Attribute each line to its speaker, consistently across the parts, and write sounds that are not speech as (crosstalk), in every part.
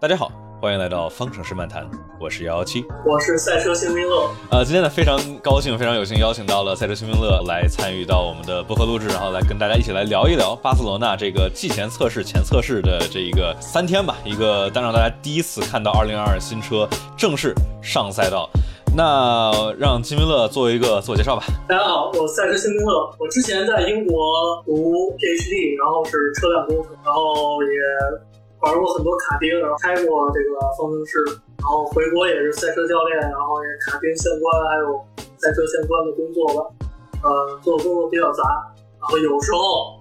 Speaker 1: 大家好，欢迎来到方程式漫谈，我是幺幺七，
Speaker 2: 我是赛车星冰乐。
Speaker 1: 呃，今天呢非常高兴，非常有幸邀请到了赛车星冰乐来参与到我们的播客录制，然后来跟大家一起来聊一聊巴塞罗那这个季前测试、前测试的这一个三天吧，一个当让大家第一次看到2022新车正式上赛道。那让金明乐做一个自我介绍吧。
Speaker 2: 大家好，我赛车星冰乐。我之前在英国读 PhD，然后是车辆工程，然后也玩过很多卡丁，然后开过这个方程式，然后回国也是赛车教练，然后也卡丁相关还有赛车相关的工作吧。呃，做的工作比较杂，然后有时候。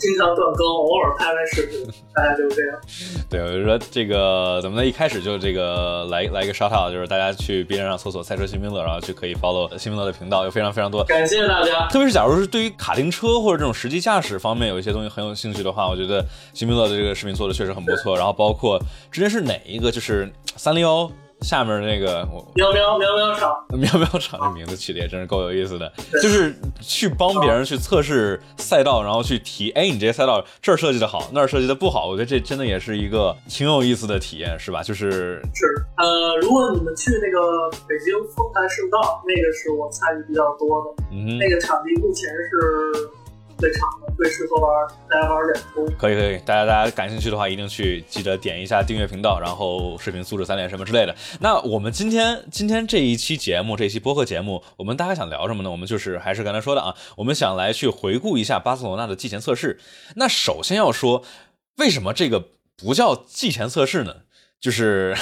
Speaker 2: 经常断更，偶尔拍拍视频，大概就是这样。(laughs) 对，我就
Speaker 1: 说这个怎么呢？一开始就这个来来一个 shout out，就是大家去 B 站上搜索“赛车新兵乐”，然后就可以 follow 新兵乐的频道，有非常非常多。
Speaker 2: 感谢大家。
Speaker 1: 特别是假如是对于卡丁车或者这种实际驾驶方面有一些东西很有兴趣的话，我觉得新兵乐的这个视频做的确实很不错。然后包括之前是哪一个，就是三零幺。下面那个
Speaker 2: 喵喵喵喵场，
Speaker 1: 喵喵场这名字起的也真是够有意思的，就是去帮别人去测试赛道，然后去提，哎，你这赛道这儿设计的好，那儿设计的不好，我觉得这真的也是一个挺有意思的体验，是吧？就是
Speaker 2: 是，呃，如果你们去那个北京丰台圣道，那个是我参与比较多的，嗯，那个场地目前是。最长的，最适合玩大家玩两周。
Speaker 1: 可以可以，大家大家感兴趣的话，一定去记得点一下订阅频道，然后视频素质三连什么之类的。那我们今天今天这一期节目，这期播客节目，我们大概想聊什么呢？我们就是还是刚才说的啊，我们想来去回顾一下巴塞罗那的季前测试。那首先要说，为什么这个不叫季前测试呢？就是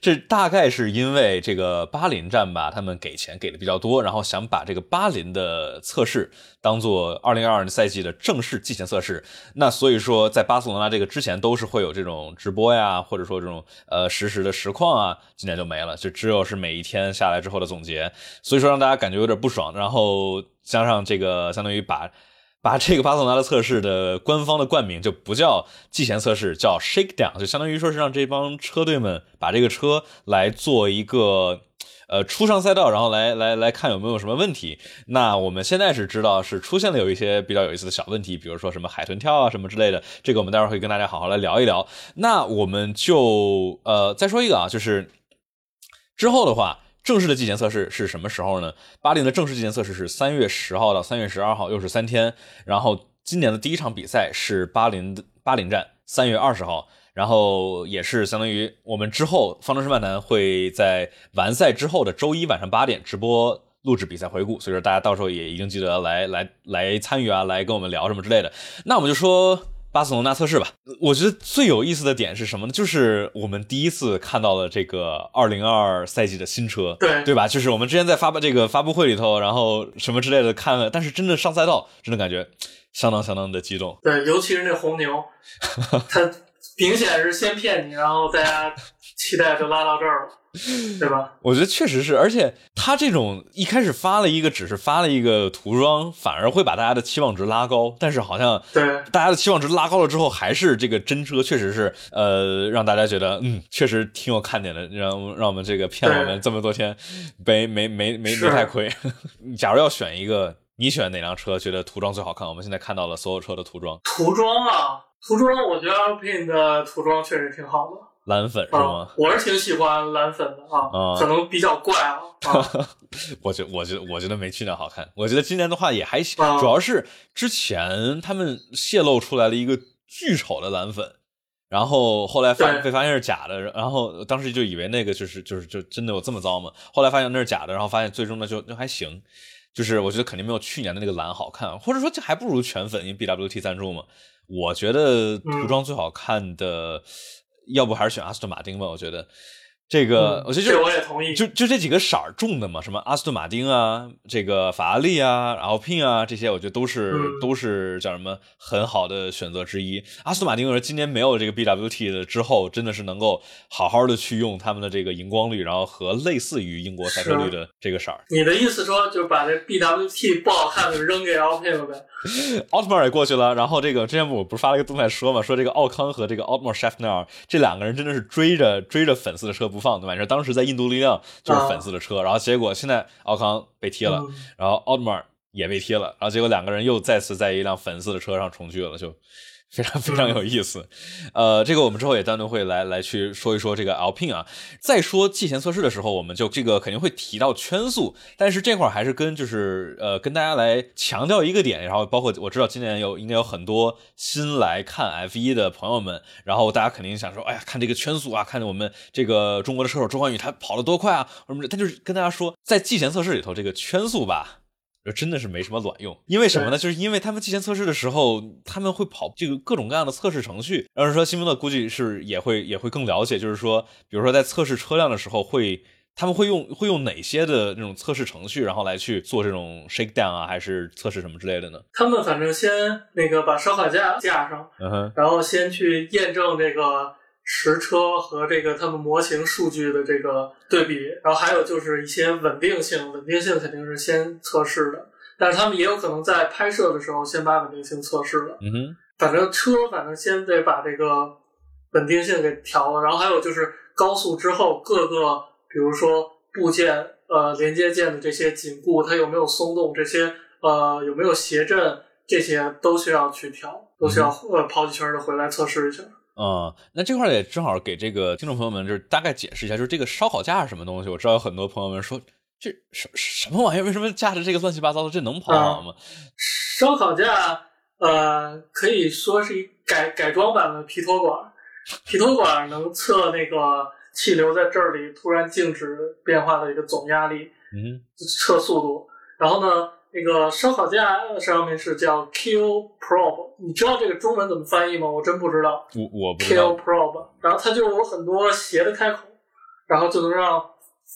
Speaker 1: 这大概是因为这个巴林站吧，他们给钱给的比较多，然后想把这个巴林的测试当做二零二二赛季的正式季前测试。那所以说，在巴塞罗那这个之前都是会有这种直播呀，或者说这种呃实时的实况啊，今年就没了，就只有是每一天下来之后的总结。所以说让大家感觉有点不爽，然后加上这个相当于把。把这个巴塞罗那的测试的官方的冠名就不叫季前测试，叫 Shakedown，就相当于说是让这帮车队们把这个车来做一个，呃，初上赛道，然后来来来看有没有什么问题。那我们现在是知道是出现了有一些比较有意思的小问题，比如说什么海豚跳啊什么之类的，这个我们待会儿会跟大家好好来聊一聊。那我们就呃再说一个啊，就是之后的话。正式的季前测试是什么时候呢？巴林的正式季前测试是三月十号到三月十二号，又是三天。然后今年的第一场比赛是巴林的巴林站，三月二十号。然后也是相当于我们之后方程式漫谈会在完赛之后的周一晚上八点直播录制比赛回顾，所以说大家到时候也一定记得来来来参与啊，来跟我们聊什么之类的。那我们就说。巴塞罗那测试吧，我觉得最有意思的点是什么呢？就是我们第一次看到了这个二零二二赛季的新车，
Speaker 2: 对
Speaker 1: 对吧？就是我们之前在发布这个发布会里头，然后什么之类的看了，但是真的上赛道，真的感觉相当相当的激动。
Speaker 2: 对，尤其是那红牛，(laughs) 他明显是先骗你，然后大家 (laughs) 期待就拉到这儿了。对吧？
Speaker 1: 我觉得确实是，而且他这种一开始发了一个，只是发了一个涂装，反而会把大家的期望值拉高。但是好像
Speaker 2: 对
Speaker 1: 大家的期望值拉高了之后，还是这个真车确实是呃让大家觉得嗯确实挺有看点的，让让我们这个骗我们这么多天没没没没没太亏。(laughs) 假如要选一个，你选哪辆车觉得涂装最好看？我们现在看到了所有车的涂装，
Speaker 2: 涂装啊，涂装，我觉得 Alpine 的涂装确实挺好的。
Speaker 1: 蓝粉是吗？
Speaker 2: 我是挺喜欢蓝粉的啊，可能比较怪啊。(laughs)
Speaker 1: 我觉我觉得我觉得没去年好看。我觉得今年的话也还行，主要是之前他们泄露出来了一个巨丑的蓝粉，然后后来发被发现是假的，然后当时就以为那个就是就是就真的有这么糟吗？后来发现那是假的，然后发现最终呢就就还行，就是我觉得肯定没有去年的那个蓝好看，或者说这还不如全粉，因为 BWT 赞助嘛。我觉得涂装最好看的。要不还是选阿斯顿马丁吧，我觉得。这个，我觉得
Speaker 2: 这我也同意。
Speaker 1: 就就这几个色儿重的嘛，什么阿斯顿马丁啊，这个法拉利啊，然后 Pin 啊，这些我觉得都是都是叫什么很好的选择之一。阿斯顿马丁我说今年没有这个 BWT 的之后，真的是能够好好的去用他们的这个荧光绿，然后和类似于英国赛车绿的这个色儿。
Speaker 2: 你的意思说，就把这 BWT 不好看的扔给 Alpine 了呗？(laughs)
Speaker 1: 奥特曼也过去了，然后这个之前我不是发了一个动态说嘛，说这个奥康和这个 Otmar s h a f n e r 这两个人真的是追着追着粉丝的车不放，对吧？当时在印度力量就是粉丝的车，然后结果现在奥康被踢了，然后奥特曼也被踢了，然后结果两个人又再次在一辆粉丝的车上重聚了，就非常非常有意思，呃，这个我们之后也单独会来来去说一说这个 Alpin 啊。再说季前测试的时候，我们就这个肯定会提到圈速，但是这块还是跟就是呃跟大家来强调一个点，然后包括我知道今年有应该有很多新来看 F1 的朋友们，然后大家肯定想说，哎呀，看这个圈速啊，看着我们这个中国的车手周冠宇他跑得多快啊，什么他就是跟大家说，在季前测试里头这个圈速吧。真的是没什么卵用，因为什么呢？就是因为他们提前测试的时候，他们会跑这个各种各样的测试程序。然后说，新闻的估计是也会也会更了解，就是说，比如说在测试车辆的时候，会他们会用会用哪些的那种测试程序，然后来去做这种 shakedown 啊，还是测试什么之类的呢？
Speaker 2: 他们反正先那个把烧烤架架上，
Speaker 1: 嗯哼，
Speaker 2: 然后先去验证这个。实车和这个他们模型数据的这个对比，然后还有就是一些稳定性，稳定性肯定是先测试的，但是他们也有可能在拍摄的时候先把稳定性测试了。
Speaker 1: 嗯哼，
Speaker 2: 反正车反正先得把这个稳定性给调了，然后还有就是高速之后各个，比如说部件呃连接件的这些紧固，它有没有松动，这些呃有没有谐振，这些都需要去调，都需要呃跑几圈的回来测试一下。
Speaker 1: 嗯，那这块也正好给这个听众朋友们就是大概解释一下，就是这个烧烤架是什么东西。我知道有很多朋友们说，这什什么玩意儿？为什么架着这个乱七八糟的？这能跑好吗？
Speaker 2: 烧烤架，呃，可以说是一改改装版的皮托管。皮托管能测那个气流在这里突然静止变化的一个总压力，
Speaker 1: 嗯，
Speaker 2: 测速度。然后呢？那个烧烤架上面是叫 Kill Probe，你知道这个中文怎么翻译吗？我真不知道。
Speaker 1: 我我不知道。
Speaker 2: Kill Probe，然后它就有很多斜的开口，然后就能让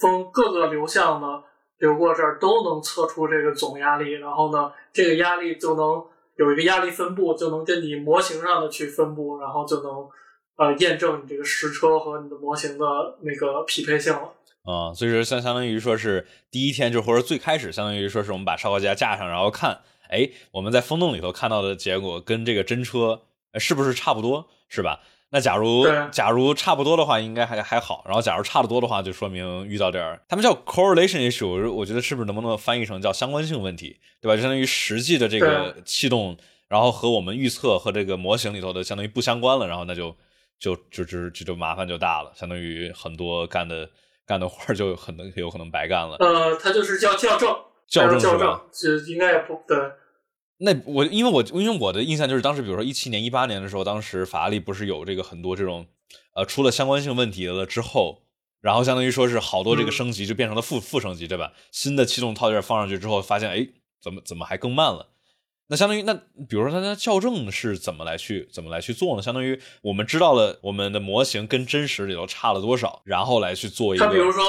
Speaker 2: 风各个流向呢流过这儿都能测出这个总压力，然后呢这个压力就能有一个压力分布，就能跟你模型上的去分布，然后就能呃验证你这个实车和你的模型的那个匹配性了。
Speaker 1: 啊，所以说相相当于说是第一天就或者最开始，相当于说是我们把烧烤架架上，然后看，哎，我们在风洞里头看到的结果跟这个真车是不是差不多，是吧？那假如假如差不多的话，应该还还好。然后假如差得多的话，就说明遇到点儿，他们叫 correlation issue，我觉得是不是能不能翻译成叫相关性问题，对吧？就相当于实际的这个气动，然后和我们预测和这个模型里头的相当于不相关了，然后那就就就就就就麻烦就大了，相当于很多干的。干的活就很能有可能白干了。
Speaker 2: 呃，他就是叫校正，
Speaker 1: 校正
Speaker 2: 校正？就应该也不对。
Speaker 1: 那我因为我因为我的印象就是当时，比如说一七年、一八年的时候，当时法拉利不是有这个很多这种呃出了相关性问题了之后，然后相当于说是好多这个升级就变成了负负升级，对吧？新的气动套件放上去之后，发现哎，怎么怎么还更慢了？那相当于那，比如说它的校正是怎么来去怎么来去做呢？相当于我们知道了我们的模型跟真实里头差了多少，然后来去做一个。
Speaker 2: 它比如说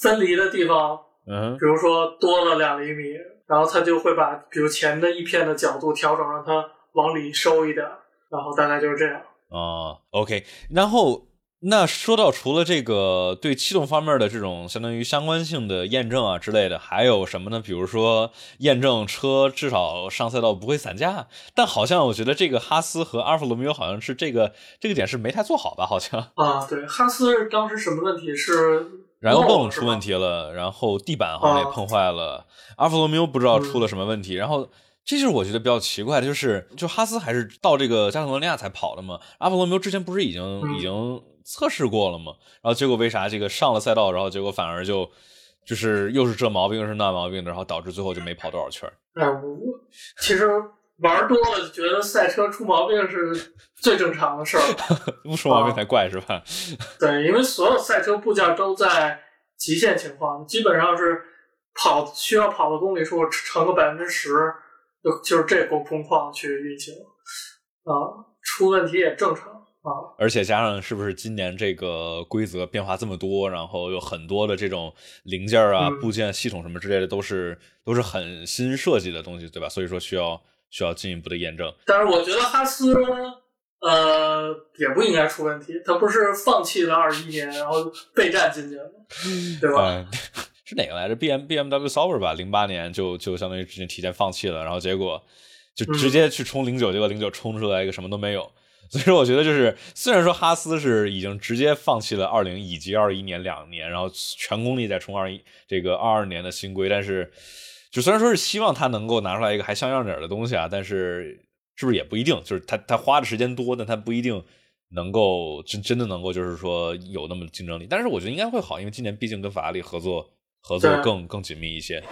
Speaker 2: 分离的地方，
Speaker 1: 嗯，
Speaker 2: 比如说多了两厘米，然后它就会把比如前的一片的角度调整，让它往里收一点，然后大概就是这样。
Speaker 1: 啊，OK，然后。那说到除了这个对气动方面的这种相当于相关性的验证啊之类的，还有什么呢？比如说验证车至少上赛道不会散架，但好像我觉得这个哈斯和阿尔法罗密欧好像是这个这个点是没太做好吧？好像
Speaker 2: 啊，对，哈斯当时什么问题是
Speaker 1: 燃油泵出问题了，然后地板好像也碰坏了，阿尔法罗密欧不知道出了什么问题，然后这就是我觉得比较奇怪的，就是就哈斯还是到这个加泰罗尼亚才跑的嘛，阿波罗密欧之前不是已经已经。测试过了嘛？然后结果为啥这个上了赛道，然后结果反而就就是又是这毛病又是那毛病的，然后导致最后就没跑多少圈
Speaker 2: 哎，我其实玩多了就觉得赛车出毛病是最正常的事儿，(laughs)
Speaker 1: 不出毛病才怪是吧？
Speaker 2: 对，因为所有赛车部件都在极限情况，基本上是跑需要跑的公里数乘个百分之十，就就是这工工况去运行啊，出问题也正常啊。
Speaker 1: 而且加上是不是今年这个规则变化这么多，然后有很多的这种零件啊、部件、系统什么之类的，都是都是很新设计的东西，对吧？所以说需要需要进一步的验证。
Speaker 2: 但是我觉得哈斯呃也不应该出问题，他不是放弃了二一年，然后备战今年吗？对吧？
Speaker 1: 是哪个来着？B M B M W Sauber 吧？零八年就就相当于之前提前放弃了，然后结果就直接去冲零九，结果零九冲出来一个什么都没有。所以说，我觉得就是，虽然说哈斯是已经直接放弃了二零以及二一年两年，然后全功力在冲二一这个二二年的新规，但是就虽然说是希望他能够拿出来一个还像样点的东西啊，但是是不是也不一定？就是他他花的时间多，但他不一定能够真真的能够就是说有那么竞争力。但是我觉得应该会好，因为今年毕竟跟法拉利合作合作更更紧密一些。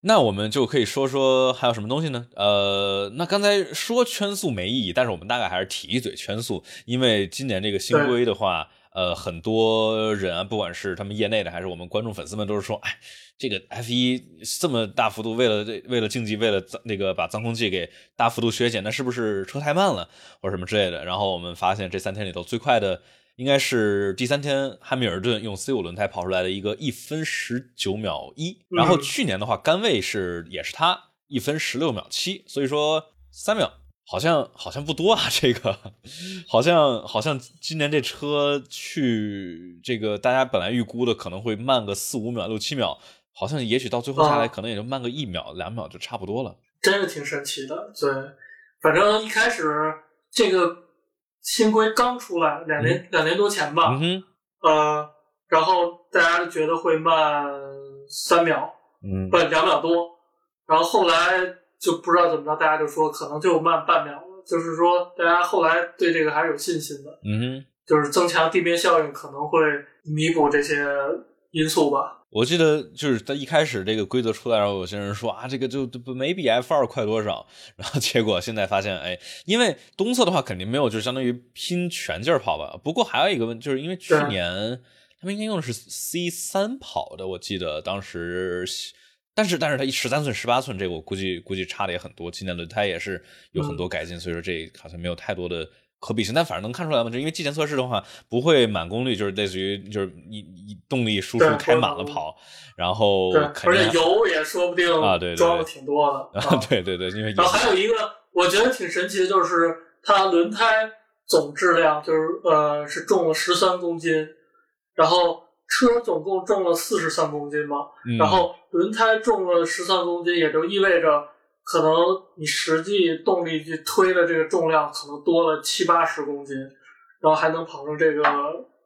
Speaker 1: 那我们就可以说说还有什么东西呢？呃，那刚才说圈速没意义，但是我们大概还是提一嘴圈速，因为今年这个新规的话，呃，很多人啊，不管是他们业内的还是我们观众粉丝们，都是说，哎，这个 F 一这么大幅度为了这为了竞技，为了那个把脏空气给大幅度削减，那是不是车太慢了或者什么之类的？然后我们发现这三天里头最快的。应该是第三天，汉密尔顿用 C 五轮胎跑出来的一个一分十九秒一，然后去年的话，甘位是也是他一分十六秒七，所以说三秒好像好像不多啊，这个好像好像今年这车去这个大家本来预估的可能会慢个四五秒六七秒，好像也许到最后下来可能也就慢个一秒两秒就差不多了，
Speaker 2: 真是挺神奇的。对，反正一开始这个。新规刚出来，两年两年多前吧，呃，然后大家觉得会慢三秒，
Speaker 1: 嗯，
Speaker 2: 不两秒多，然后后来就不知道怎么着，大家就说可能就慢半秒了，就是说大家后来对这个还是有信心的，
Speaker 1: 嗯，
Speaker 2: 就是增强地面效应可能会弥补这些因素吧。
Speaker 1: 我记得就是在一开始这个规则出来，然后有些人说啊，这个就不没比 F 二快多少，然后结果现在发现，哎，因为东侧的话肯定没有，就相当于拼全劲儿跑吧。不过还有一个问，就是因为去年他们应该用的是 C 三跑的，我记得当时，但是但是它一十三寸、十八寸，这个我估计估计差的也很多。今年轮胎也是有很多改进，所以说这好像没有太多的。可比性，但反正能看出来嘛，就因为季前测试的话，不会满功率，就是类似于就是你你动力输出开满了跑，然后
Speaker 2: 而且油也说不定
Speaker 1: 啊，对
Speaker 2: 装的挺多的 (laughs) 啊，
Speaker 1: 对对对，因为
Speaker 2: 然后还有一个我觉得挺神奇的，就是它轮胎总质量就是呃是重了十三公斤，然后车总共重了四十三公斤嘛，然后轮胎重了十三公斤，也就意味着。可能你实际动力去推的这个重量可能多了七八十公斤，然后还能跑成这个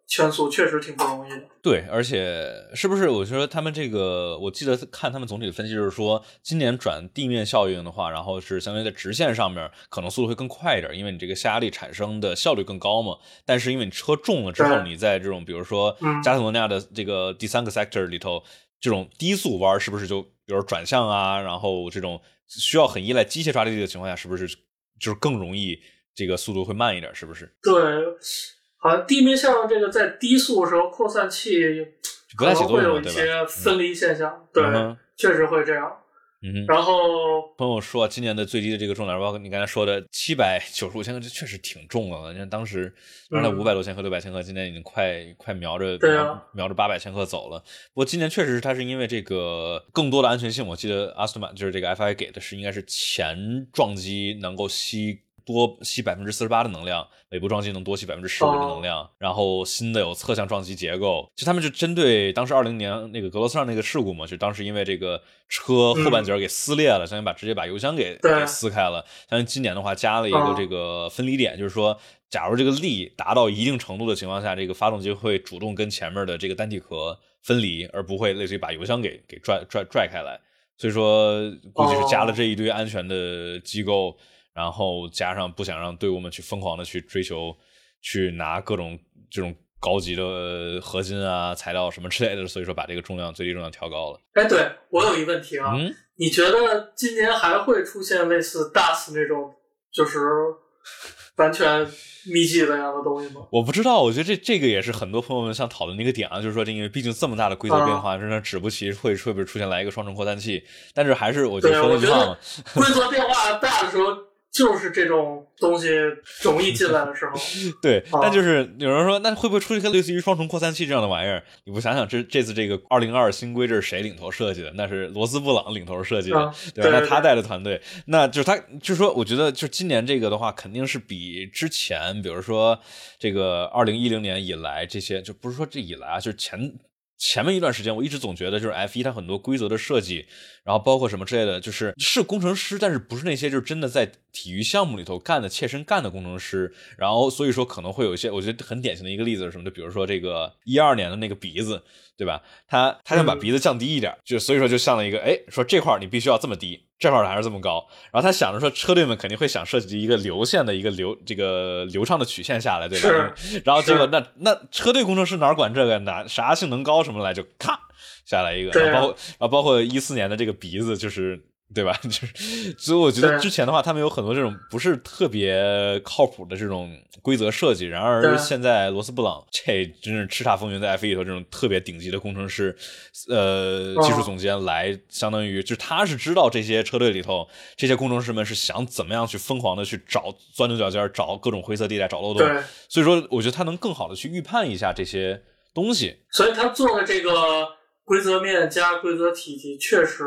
Speaker 2: 圈速，确实挺不容易的。
Speaker 1: 对，而且是不是？我觉得他们这个，我记得看他们总体的分析就是说，今年转地面效应的话，然后是相当于在直线上面可能速度会更快一点，因为你这个下压力产生的效率更高嘛。但是因为你车重了之后，你在这种比如说加特罗尼亚的这个第三个 sector 里头，这种低速弯是不是就比如转向啊，然后这种。需要很依赖机械抓地力的情况下，是不是就是更容易这个速度会慢一点？是不是？
Speaker 2: 对，好像地面向这个在低速的时候，扩散器可能会有一些分离现象。对，确实会这样。
Speaker 1: 嗯，
Speaker 2: 然后
Speaker 1: 朋友说，今年的最低的这个重量，包括你刚才说的七百九十五千克，这确实挺重了。你看当时原来五百多千克、六百千克，今年已经快快瞄着瞄着八百千克走了。不过今年确实是它是因为这个更多的安全性，我记得阿斯顿马就是这个 FI 给的是应该是前撞击能够吸。多吸百分之四十八的能量，尾部撞击能多吸百分之十五的能量，然后新的有侧向撞击结构，就他们就针对当时二零年那个格罗斯上那个事故嘛，就当时因为这个车后半截给撕裂了，相当于把直接把油箱给给撕开了。相当于今年的话加了一个这个分离点，就是说，假如这个力达到一定程度的情况下，这个发动机会主动跟前面的这个单体壳分离，而不会类似于把油箱给给拽拽拽开来。所以说，估计是加了这一堆安全的机构。然后加上不想让队伍们去疯狂的去追求，去拿各种这种高级的合金啊材料什么之类的，所以说把这个重量最低重量调高了。
Speaker 2: 哎，对我有一个问题啊，你觉得今年还会出现类似 DAS 那种就是完全密集那样的东西吗？
Speaker 1: 我不知道，我觉得这这个也是很多朋友们想讨论的一个点啊，就是说这，因为毕竟这么大的规则变化，真的指不齐会会不会出现来一个双重扩散器。但是还是我觉得说那句话嘛，
Speaker 2: 规则变化大的时候。就是这种东西容易进来的时候，(laughs)
Speaker 1: 对。但就是有人说，那会不会出一个类似于双重扩散器这样的玩意儿？你不想想，这这次这个二零二新规这是谁领头设计的？那是罗斯布朗领头设计的，对吧？那他带的团队，那就是他，就是说，我觉得，就今年这个的话，肯定是比之前，比如说这个二零一零年以来这些，就不是说这以来啊，就是前。前面一段时间，我一直总觉得就是 F 一它很多规则的设计，然后包括什么之类的，就是是工程师，但是不是那些就是真的在体育项目里头干的切身干的工程师。然后所以说可能会有一些，我觉得很典型的一个例子是什么？就比如说这个一二年的那个鼻子，对吧？他他想把鼻子降低一点，就所以说就像了一个，哎，说这块你必须要这么低，正好还是这么高。然后他想着说，车队们肯定会想设计一个流线的一个流这个流畅的曲线下来，对吧？然后结果那那车队工程师哪管这个哪啥性能高什么来，就咔下来一个。然后包括然后包括一四年的这个鼻子就是。对吧？(laughs) 就是，所以我觉得之前的话，他们有很多这种不是特别靠谱的这种规则设计。然而现在罗斯布朗这真是叱咤风云，在 F 一里头这种特别顶级的工程师，呃，技术总监来，相当于就是他是知道这些车队里头这些工程师们是想怎么样去疯狂的去找钻牛角尖，找各种灰色地带，找漏洞。所以说，我觉得他能更好的去预判一下这些东西。
Speaker 2: 所以他做的这个规则面加规则体系确实。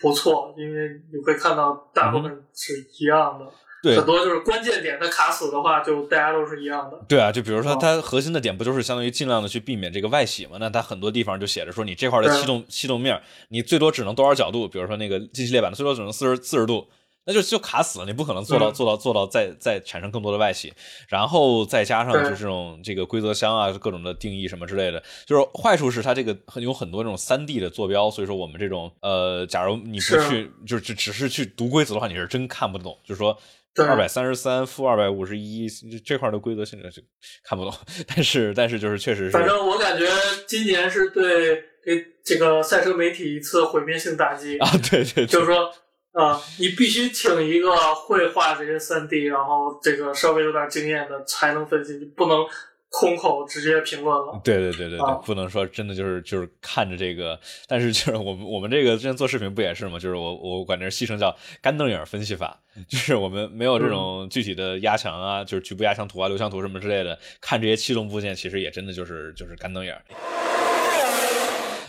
Speaker 2: 不错，因为你会看到大部分是一样的，
Speaker 1: 对，
Speaker 2: 很多就是关键点它卡死的话，就大家都是一样的。
Speaker 1: 对啊，就比如说它核心的点不就是相当于尽量的去避免这个外洗嘛？那它很多地方就写着说你这块的气动气动面，你最多只能多少角度？比如说那个进气列板的最多只能四十四十度。那就就卡死了，你不可能做到做到做到再再产生更多的外企，然后再加上就是这种这个规则箱啊，各种的定义什么之类的，就是坏处是它这个很有很多这种三 D 的坐标，所以说我们这种呃，假如你不去就只只是去读规则的话，你是真看不懂。就是说二百三十三负二百五十一这块的规则现在是看不懂，(laughs) 但是但是就是确实是，
Speaker 2: 反正我感觉今年是对给这个赛车媒体一次毁灭性打击
Speaker 1: 啊，对对，
Speaker 2: 就是说。啊，你必须请一个会画这些三 D，然后这个稍微有点经验的才能分析，你不能空口直接评论了。
Speaker 1: 对对对对对，不能说真的就是就是看着这个，但是就是我们我们这个之前做视频不也是吗？就是我我管这戏称叫干瞪眼分析法，就是我们没有这种具体的压强啊，就是局部压强图啊、流向图什么之类的，看这些气动部件，其实也真的就是就是干瞪眼。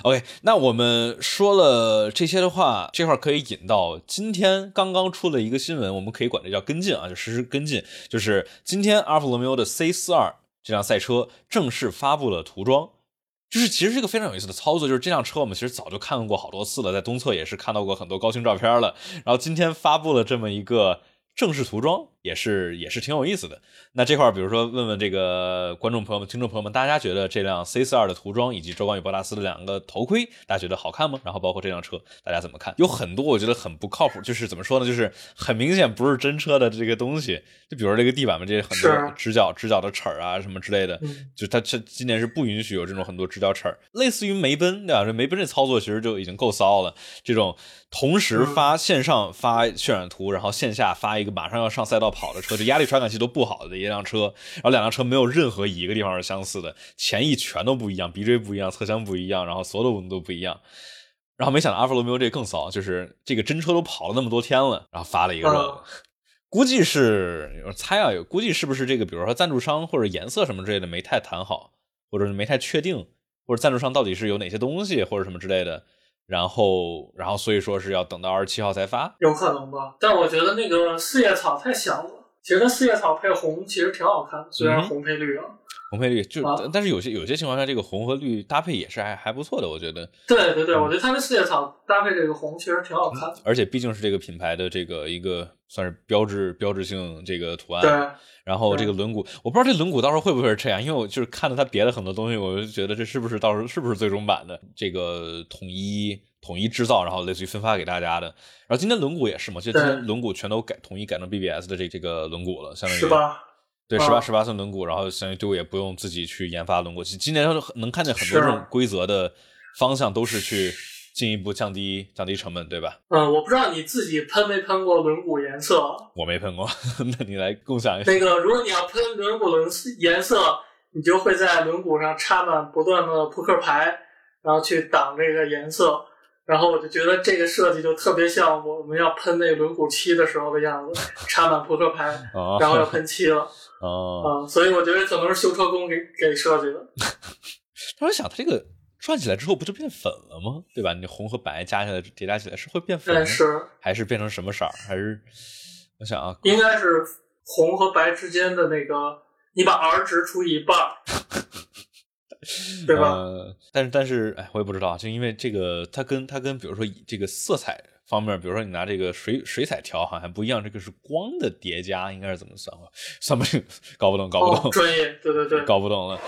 Speaker 1: OK，那我们说了这些的话，这块可以引到今天刚刚出的一个新闻，我们可以管这叫跟进啊，就实时跟进。就是今天阿尔法罗密欧的 C 四二这辆赛车正式发布了涂装，就是其实是一个非常有意思的操作。就是这辆车我们其实早就看过好多次了，在东侧也是看到过很多高清照片了，然后今天发布了这么一个正式涂装。也是也是挺有意思的。那这块儿，比如说问问这个观众朋友们、听众朋友们，大家觉得这辆 C 四二的涂装以及周冠宇、博达斯的两个头盔，大家觉得好看吗？然后包括这辆车，大家怎么看？有很多我觉得很不靠谱，就是怎么说呢？就是很明显不是真车的这个东西。就比如说这个地板嘛，这些很多直角直角的齿儿啊什么之类的，就它这今年是不允许有这种很多直角齿儿，类似于梅奔对吧？这梅奔这操作其实就已经够骚了。这种同时发线上发渲染图，然后线下发一个马上要上赛道跑的车，这压力。传感器都不好的一辆车，然后两辆车没有任何一个地方是相似的，前翼全都不一样，鼻锥不一样，侧箱不一样，然后所有的部分都不一样。然后没想到阿弗罗密欧这更骚，就是这个真车都跑了那么多天了，然后发了一个热，估计是猜啊，估计是不是这个，比如说赞助商或者颜色什么之类的没太谈好，或者是没太确定，或者赞助商到底是有哪些东西或者什么之类的。然后，然后所以说是要等到二十七号才发，
Speaker 2: 有可能吧？但我觉得那个四叶草太小了。其实四叶草配红其实挺好看的，虽然红配绿啊，
Speaker 1: 红配绿就，但是有些有些情况下，这个红和绿搭配也是还还不错的，我觉得。
Speaker 2: 对对对，我觉得它的四叶草搭配这个红其实挺好看的，
Speaker 1: 而且毕竟是这个品牌的这个一个算是标志标志性这个图案。
Speaker 2: 对。
Speaker 1: 然后这个轮毂，我不知道这轮毂到时候会不会是这样，因为我就是看到它别的很多东西，我就觉得这是不是到时候是不是最终版的这个统一。统一制造，然后类似于分发给大家的。然后今天轮毂也是嘛，就今天轮毂全都改统一改成 BBS 的这这个轮毂了，相当于
Speaker 2: 是吧？
Speaker 1: 对，十八十八寸轮毂，然后相当于队伍也不用自己去研发轮毂。今年能看见很多这种规则的方向，都是去进一步降低降低成本，对吧？
Speaker 2: 嗯，我不知道你自己喷没喷过轮毂颜色，
Speaker 1: 我没喷过，(laughs) 那你来共享一下。
Speaker 2: 那个，如果你要喷轮毂轮颜色，你就会在轮毂上插满不断的扑克牌，然后去挡这个颜色。然后我就觉得这个设计就特别像我们要喷那轮毂漆的时候的样子，插满扑克牌，然后要喷漆了。
Speaker 1: 哦，
Speaker 2: 啊，所以我觉得可能是修车工给给设计的。(laughs)
Speaker 1: 突然想，它这个转起来之后不就变粉了吗？对吧？你红和白加起来叠加起来是会变粉，
Speaker 2: 是
Speaker 1: 还是变成什么色儿？还是我想啊，
Speaker 2: 应该是红和白之间的那个，你把 R 值除以一半。(laughs) 对吧？
Speaker 1: 但是但是，哎，我也不知道，就因为这个，它跟它跟比如说这个色彩方面，比如说你拿这个水水彩调，好像不一样。这个是光的叠加，应该是怎么算？算不清，搞不懂，搞不懂。
Speaker 2: 专业，对对对，
Speaker 1: 搞不懂了。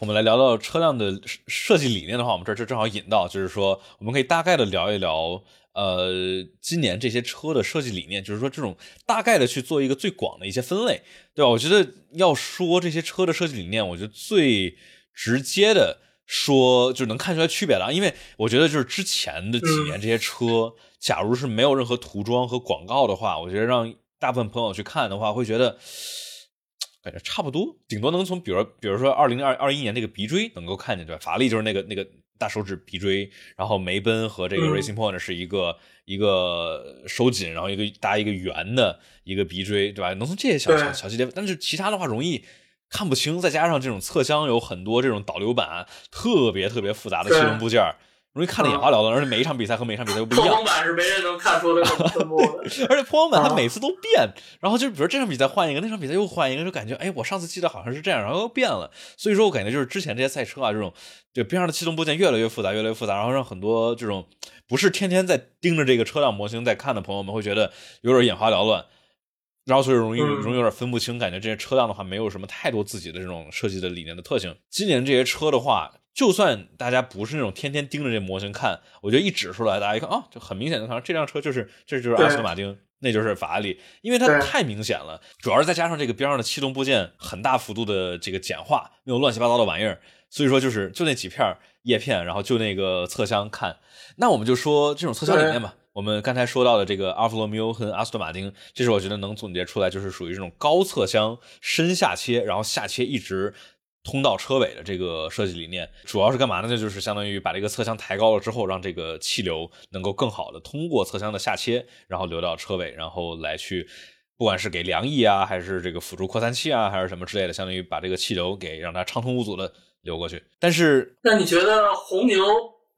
Speaker 1: 我们来聊到车辆的设计理念的话，我们这这正好引到，就是说，我们可以大概的聊一聊，呃，今年这些车的设计理念，就是说这种大概的去做一个最广的一些分类，对吧？我觉得要说这些车的设计理念，我觉得最直接的说就能看出来区别了，因为我觉得就是之前的几年这些车，假如是没有任何涂装和广告的话，我觉得让大部分朋友去看的话，会觉得。感觉差不多，顶多能从比如比如说二零二二一年那个鼻锥能够看见对吧？法拉利就是那个那个大手指鼻锥，然后梅奔和这个 Racing Point 是一个一个收紧，然后一个搭一个圆的一个鼻锥，对吧？能从这些小小小细节，但是其他的话容易看不清，再加上这种侧箱有很多这种导流板，特别特别复杂的气动部件。容易看得眼花缭乱，而且每一场比赛和每一场比赛又不一样。
Speaker 2: 破风板是没人能看出的分布的，(laughs)
Speaker 1: 而且破风板它每次都变，然后就比如这场比赛换一个，那场比赛又换一个，就感觉哎，我上次记得好像是这样，然后又变了。所以说我感觉就是之前这些赛车啊，这种这边上的气动部件越来越复杂，越来越复杂，然后让很多这种不是天天在盯着这个车辆模型在看的朋友们会觉得有点眼花缭乱，然后所以容易容易有点分不清，感觉这些车辆的话没有什么太多自己的这种设计的理念的特性。今年这些车的话。就算大家不是那种天天盯着这模型看，我觉得一指出来，大家一看啊，就很明显的看，这辆车就是这就是阿斯顿马丁，那就是法拉利，因为它太明显了。主要是再加上这个边上的气动部件很大幅度的这个简化，没有乱七八糟的玩意儿，所以说就是就那几片叶片，然后就那个侧箱看。那我们就说这种侧箱理念吧。我们刚才说到的这个阿弗罗密欧和阿斯顿马丁，这是我觉得能总结出来，就是属于这种高侧箱深下切，然后下切一直。通到车尾的这个设计理念主要是干嘛呢？就是相当于把这个侧箱抬高了之后，让这个气流能够更好的通过侧箱的下切，然后流到车尾，然后来去，不管是给凉意啊，还是这个辅助扩散器啊，还是什么之类的，相当于把这个气流给让它畅通无阻的流过去。但是，
Speaker 2: 那你觉得红牛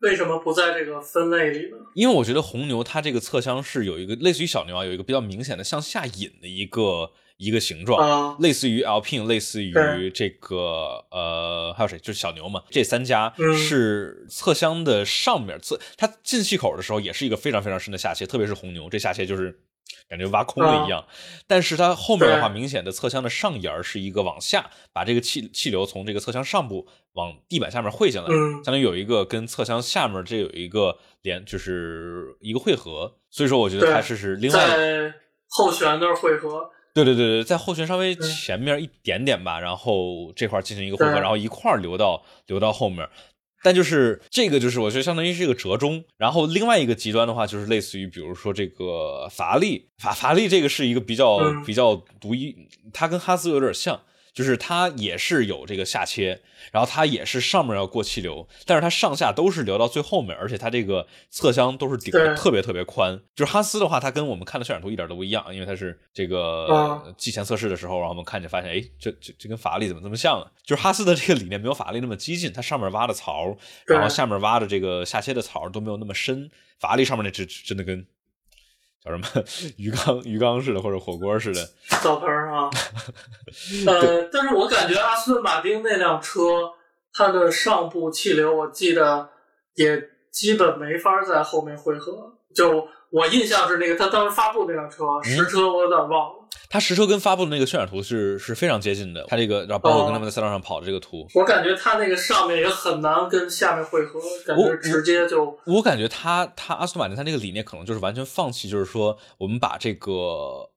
Speaker 2: 为什么不在这个分类里呢？
Speaker 1: 因为我觉得红牛它这个侧箱是有一个类似于小牛啊，有一个比较明显的向下引的一个。一个形状，类似于 Alpine，类似于这个呃，还有谁？就是小牛嘛。这三家是侧箱的上面侧，它进气口的时候也是一个非常非常深的下切，特别是红牛，这下切就是感觉挖空了一样。但是它后面的话，明显的侧箱的上沿是一个往下，把这个气气流从这个侧箱上部往地板下面汇进来，相当于有一个跟侧箱下面这有一个连，就是一个汇合。所以说，我觉得它是是另外
Speaker 2: 后悬那儿汇合。
Speaker 1: 对对对对，在后悬稍微前面一点点吧，然后这块进行一个汇合，然后一块流到流到后面。但就是这个，就是我觉得相当于是一个折中。然后另外一个极端的话，就是类似于比如说这个法拉利，法法拉利这个是一个比较比较独一，它跟哈斯有点像。就是它也是有这个下切，然后它也是上面要过气流，但是它上下都是流到最后面，而且它这个侧箱都是顶的特别特别宽。就是哈斯的话，它跟我们看的渲染图一点都不一样，因为它是这个季前测试的时候，然后我们看见发现，哎，这这这跟法拉利怎么这么像啊？就是哈斯的这个理念没有法拉利那么激进，它上面挖的槽，然后下面挖的这个下切的槽都没有那么深。法拉利上面那只真的跟。叫什么鱼缸鱼缸似的，或者火锅似的
Speaker 2: 澡盆啊？呃，但是我感觉阿斯顿马丁那辆车，它的上部气流，我记得也基本没法在后面汇合，就。我印象是那个他当时发布那辆车实车，我有点忘了。
Speaker 1: 他实车跟发布的那个渲染图是是非常接近的。它这个，然后包括跟他们在赛道上跑的这个图，
Speaker 2: 我感觉它那个上面也很难跟下面汇合，感觉直接就。
Speaker 1: 我感觉它它阿斯顿马丁它那个理念可能就是完全放弃，就是说我们把这个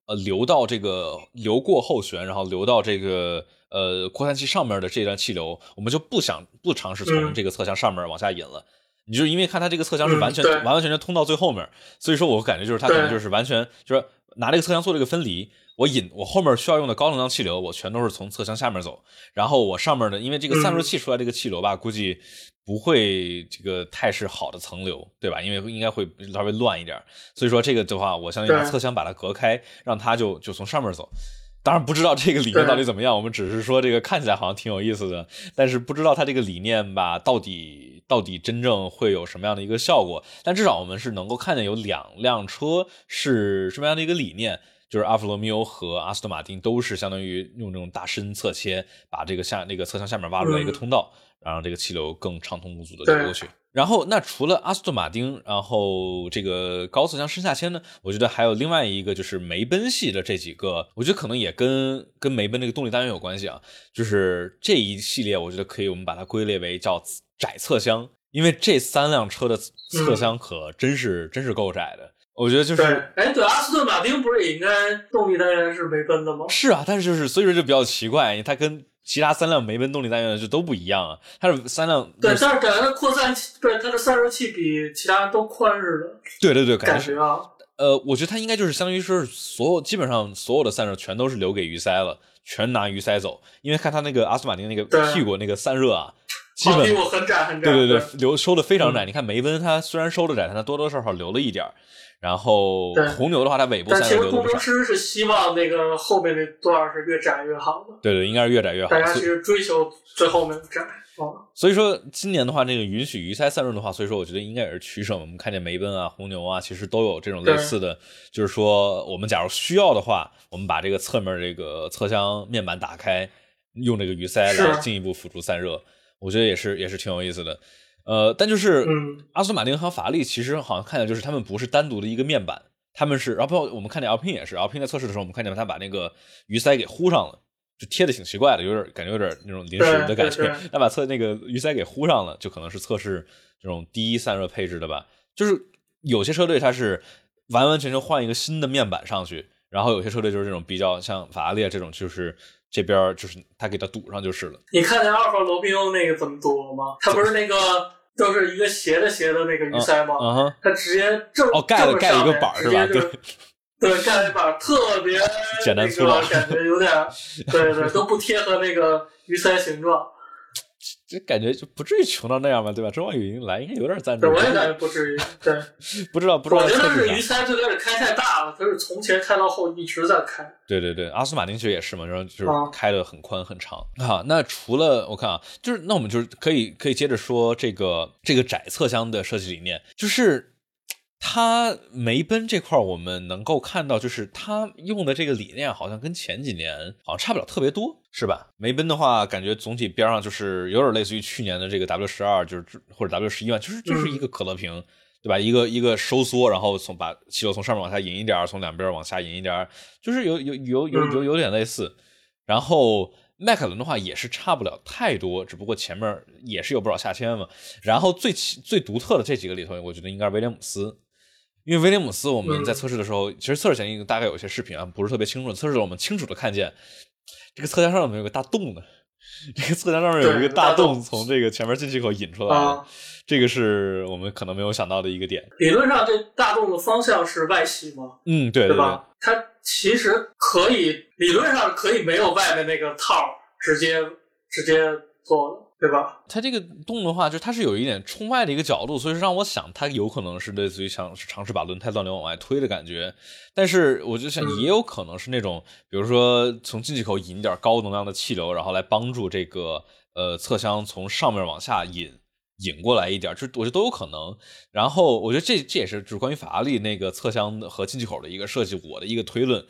Speaker 1: 呃流到这个流过后悬，然后流到这个呃扩散器上面的这段气流，我们就不想不尝试从这个侧箱上面往下引了。你就是因为看它这个侧箱是完全完完全全通到最后面，所以说我感觉就是它可能就是完全就是拿这个侧箱做这个分离，我引我后面需要用的高能量气流，我全都是从侧箱下面走，然后我上面的因为这个散热器出来这个气流吧，估计不会这个太是好的层流，对吧？因为应该会稍微乱一点，所以说这个的话，我相当于把侧箱把它隔开，让它就就从上面走。当然不知道这个理念到底怎么样，我们只是说这个看起来好像挺有意思的，但是不知道它这个理念吧，到底到底真正会有什么样的一个效果。但至少我们是能够看见有两辆车是什么样的一个理念，就是阿弗罗密欧和阿斯顿马丁都是相当于用这种大深侧切，把这个下那个侧箱下面挖出来一个通道，让这个气流更畅通无阻的流过去。然后，那除了阿斯顿马丁，然后这个高侧箱深下切呢？我觉得还有另外一个，就是梅奔系的这几个，我觉得可能也跟跟梅奔那个动力单元有关系啊。就是这一系列，我觉得可以我们把它归类为叫窄侧箱。因为这三辆车的侧箱可真是、真是够窄的。我觉得就是
Speaker 2: 对，哎，对，阿斯顿马丁不是也应该动力单元是梅奔的吗？
Speaker 1: 是啊，但是就是所以说就比较奇怪，它跟其他三辆梅奔动力单元就都不一样啊。它是三辆
Speaker 2: 对，但是感觉它扩散器，对，它的散热器比其他都宽似的，
Speaker 1: 对对对，感
Speaker 2: 感觉啊。
Speaker 1: 呃，我觉得它应该就是相当于是所有基本上所有的散热全都是留给鱼鳃了，全拿鱼鳃走，因为看它那个阿斯顿马丁那个屁股那个散热啊，基本
Speaker 2: 哦屁股很窄很窄，
Speaker 1: 对对
Speaker 2: 对
Speaker 1: 对，留收的非常窄。
Speaker 2: 嗯
Speaker 1: 你看梅奔它虽然收的窄，但它多多少少留了一点儿。然后红牛的话，它尾部散热留的不少。
Speaker 2: 工程师是希望那个后面那段是越窄越好的，
Speaker 1: 对对，应该是越窄越好。
Speaker 2: 大家其实追求最后面窄。哦，
Speaker 1: 所以说今年的话，那个允许鱼鳃散热的话，所以说我觉得应该也是取舍。我们看见梅奔啊、红牛啊，其实都有这种类似的，就是说我们假如需要的话，我们把这个侧面这个侧箱面板打开，用这个鱼鳃来
Speaker 2: 是
Speaker 1: 进一步辅助散热，我觉得也是也是挺有意思的。呃，但就是
Speaker 2: 嗯
Speaker 1: 阿斯顿马丁和法拉利其实好像看见就是他们不是单独的一个面板，他们是，然后包括我们看见 Alpine 也是，Alpine 在测试的时候，我们看见他把那个鱼鳃给糊上了。就贴的挺奇怪的，有点感觉有点那种临时的感觉。(laughs) 他把测那个鱼鳃给糊上了，就可能是测试这种低散热配置的吧。就是有些车队它是完完全全换一个新的面板上去，然后有些车队就是这种比较像法拉利这种，就是这边就是他给他堵上就是了。
Speaker 2: 你看见阿尔法罗密欧那个怎么堵了吗？他不是那个就是一个斜的斜的那个鱼鳃吗？
Speaker 1: 嗯哼，
Speaker 2: 他直接正
Speaker 1: 哦，盖了
Speaker 2: 正
Speaker 1: 盖了一个板是吧？对，
Speaker 2: 对，盖了一板特别
Speaker 1: 简单粗暴
Speaker 2: 那个感觉有点，(laughs) 对对，都不贴合那个鱼鳃形状。
Speaker 1: 这感觉就不至于穷到那样吧，对吧？中网语音来应该有点赞助，，
Speaker 2: 我也感觉不至于。对，(laughs)
Speaker 1: 不知道不知道
Speaker 2: 我觉。得是鱼三最开始开太大了，它是从前开到后一直在开。
Speaker 1: 对对对，阿斯顿马丁其实也是嘛，然后就是
Speaker 2: 啊
Speaker 1: 开的很宽很长啊。那除了我看啊，就是那我们就是可以可以接着说这个这个窄侧箱的设计理念，就是它梅奔这块儿我们能够看到，就是它用的这个理念好像跟前几年好像差不了特别多，是吧？梅奔的话，感觉总体边上就是有点类似于去年的这个 W 十二，就是或者 W 十一万，就是就是一个可乐瓶。对吧？一个一个收缩，然后从把气流从上面往下引一点，从两边往下引一点，就是有有有有有有点类似。然后迈凯伦的话也是差不了太多，只不过前面也是有不少下签嘛。然后最起最独特的这几个里头，我觉得应该是威廉姆斯，因为威廉姆斯我们在测试的时候，其实测试前一个大概有一些视频啊，不是特别清楚。测试的时候我们清楚的看见这个侧箱上面有个大洞呢，这个侧箱上面有一个
Speaker 2: 大洞
Speaker 1: 从这个前面进气口引出来这个是我们可能没有想到的一个点。
Speaker 2: 理论上这大洞的方向是外吸吗，
Speaker 1: 嗯，对对对，
Speaker 2: 吧？它其实可以理论上可以没有外面那个套，直接直接做的，对吧？
Speaker 1: 它这个动的话，就它是有一点冲外的一个角度，所以说让我想它有可能是类似于想尝试把轮胎断流往外推的感觉。但是我就想
Speaker 2: 嗯
Speaker 1: 也有可能是那种，比如说从进气口引点高能量的气流，然后来帮助这个呃侧箱从上面往下引。引过来一点，就我觉得都有可能。然后我觉得这这也是就是关于法拉利那个侧箱和进气口的一个设计，我的一个推论，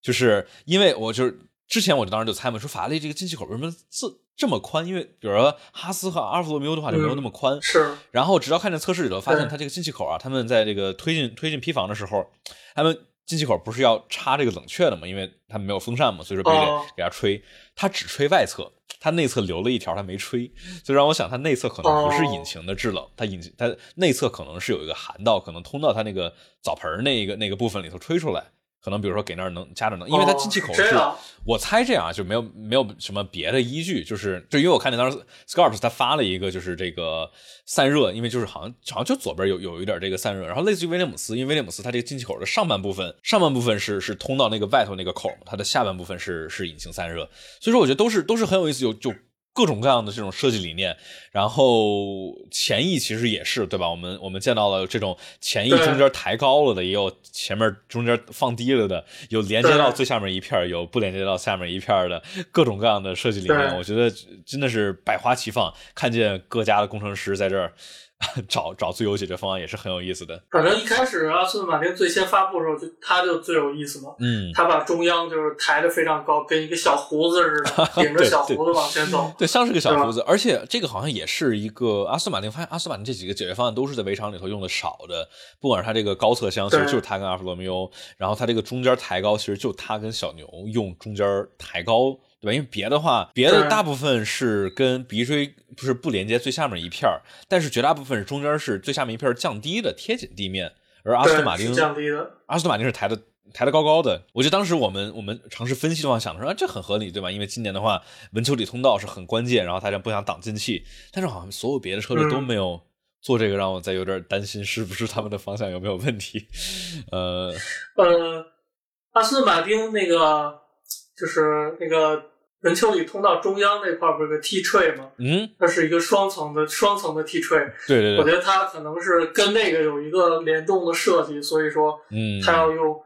Speaker 1: 就是因为我就是之前我就当时就猜嘛，说法拉利这个进气口为什么这这么宽？因为比如说哈斯和阿尔法罗密欧的话就没有那么宽。
Speaker 2: 是，
Speaker 1: 然后直到看见测试里头，发现它这个进气口啊，他们在这个推进推进坯房的时候，他们进气口不是要插这个冷却的嘛？因为他们没有风扇嘛，所以说必须得
Speaker 2: 哦
Speaker 1: 给它吹。它只吹外侧，它内侧留了一条，它没吹，就让我想它内侧可能不是引擎的制冷，它引擎它内侧可能是有一个涵道，可能通到它那个澡盆儿那个那个部分里头吹出来。可能比如说给那儿能加点能，因为它进气口是
Speaker 2: 哦
Speaker 1: 我猜这样啊，就没有没有什么别的依据，就是就因为我看见当时 Scarps 他发了一个就是这个散热，因为就是好像好像就左边有有一点这个散热，然后类似于威廉姆斯，因为威廉姆斯它这个进气口的上半部分上半部分是是通到那个外头那个口，它的下半部分是是引擎散热，所以说我觉得都是都是很有意思，有就。各种各样的这种设计理念，然后前翼其实也是对吧？我们我们见到了这种前翼中间抬高了的，也有前面中间放低了的，有连接到最下面一片儿，有不连接到下面一片儿的，各种各样的设计理念，我觉得真的是百花齐放。看见各家的工程师在这儿 (laughs) 找找最优解决方案，也是很有意思的。
Speaker 2: 反正一开始阿斯顿马丁最先发布的时候，就他就最有意思嘛。
Speaker 1: 嗯，
Speaker 2: 他把中央就是抬得非常高，跟一个小胡子似的，(laughs) 顶着小胡子往前走。
Speaker 1: 对，像是个小胡子，而且这个好像也是一个阿斯顿马丁发现，阿斯顿马丁这几个解决方案都是在围场里头用的少的，不管是它这个高侧箱，其实就是他跟阿尔法罗密欧，然后他这个中间抬高，其实就他跟小牛用中间抬高对吧？因为别的话，别的大部分是跟鼻锥不是不连接最下面一片儿，但是绝大部分是中间是最下面一片儿降低的，贴紧地面。而阿斯顿马丁
Speaker 2: 降低的，
Speaker 1: 阿斯顿马丁是抬的抬的高高的。我觉得当时我们我们尝试分析的话，想着说啊，这很合理，对吧？因为今年的话，文丘里通道是很关键，然后大家不想挡进气，但是好像所有别的车队都
Speaker 2: 嗯
Speaker 1: 没有做这个，让我再有点担心是不是他们的方向有没有问题。呃，
Speaker 2: 呃，阿斯顿马丁那个就是那个文丘里通道中央那块儿不是个 T tray 吗？
Speaker 1: 嗯，
Speaker 2: 它是一个双层的双层的 T tray，
Speaker 1: 对对对，
Speaker 2: 我觉得它可能是跟那个有一个联动的设计，所以说
Speaker 1: 嗯，
Speaker 2: 它要用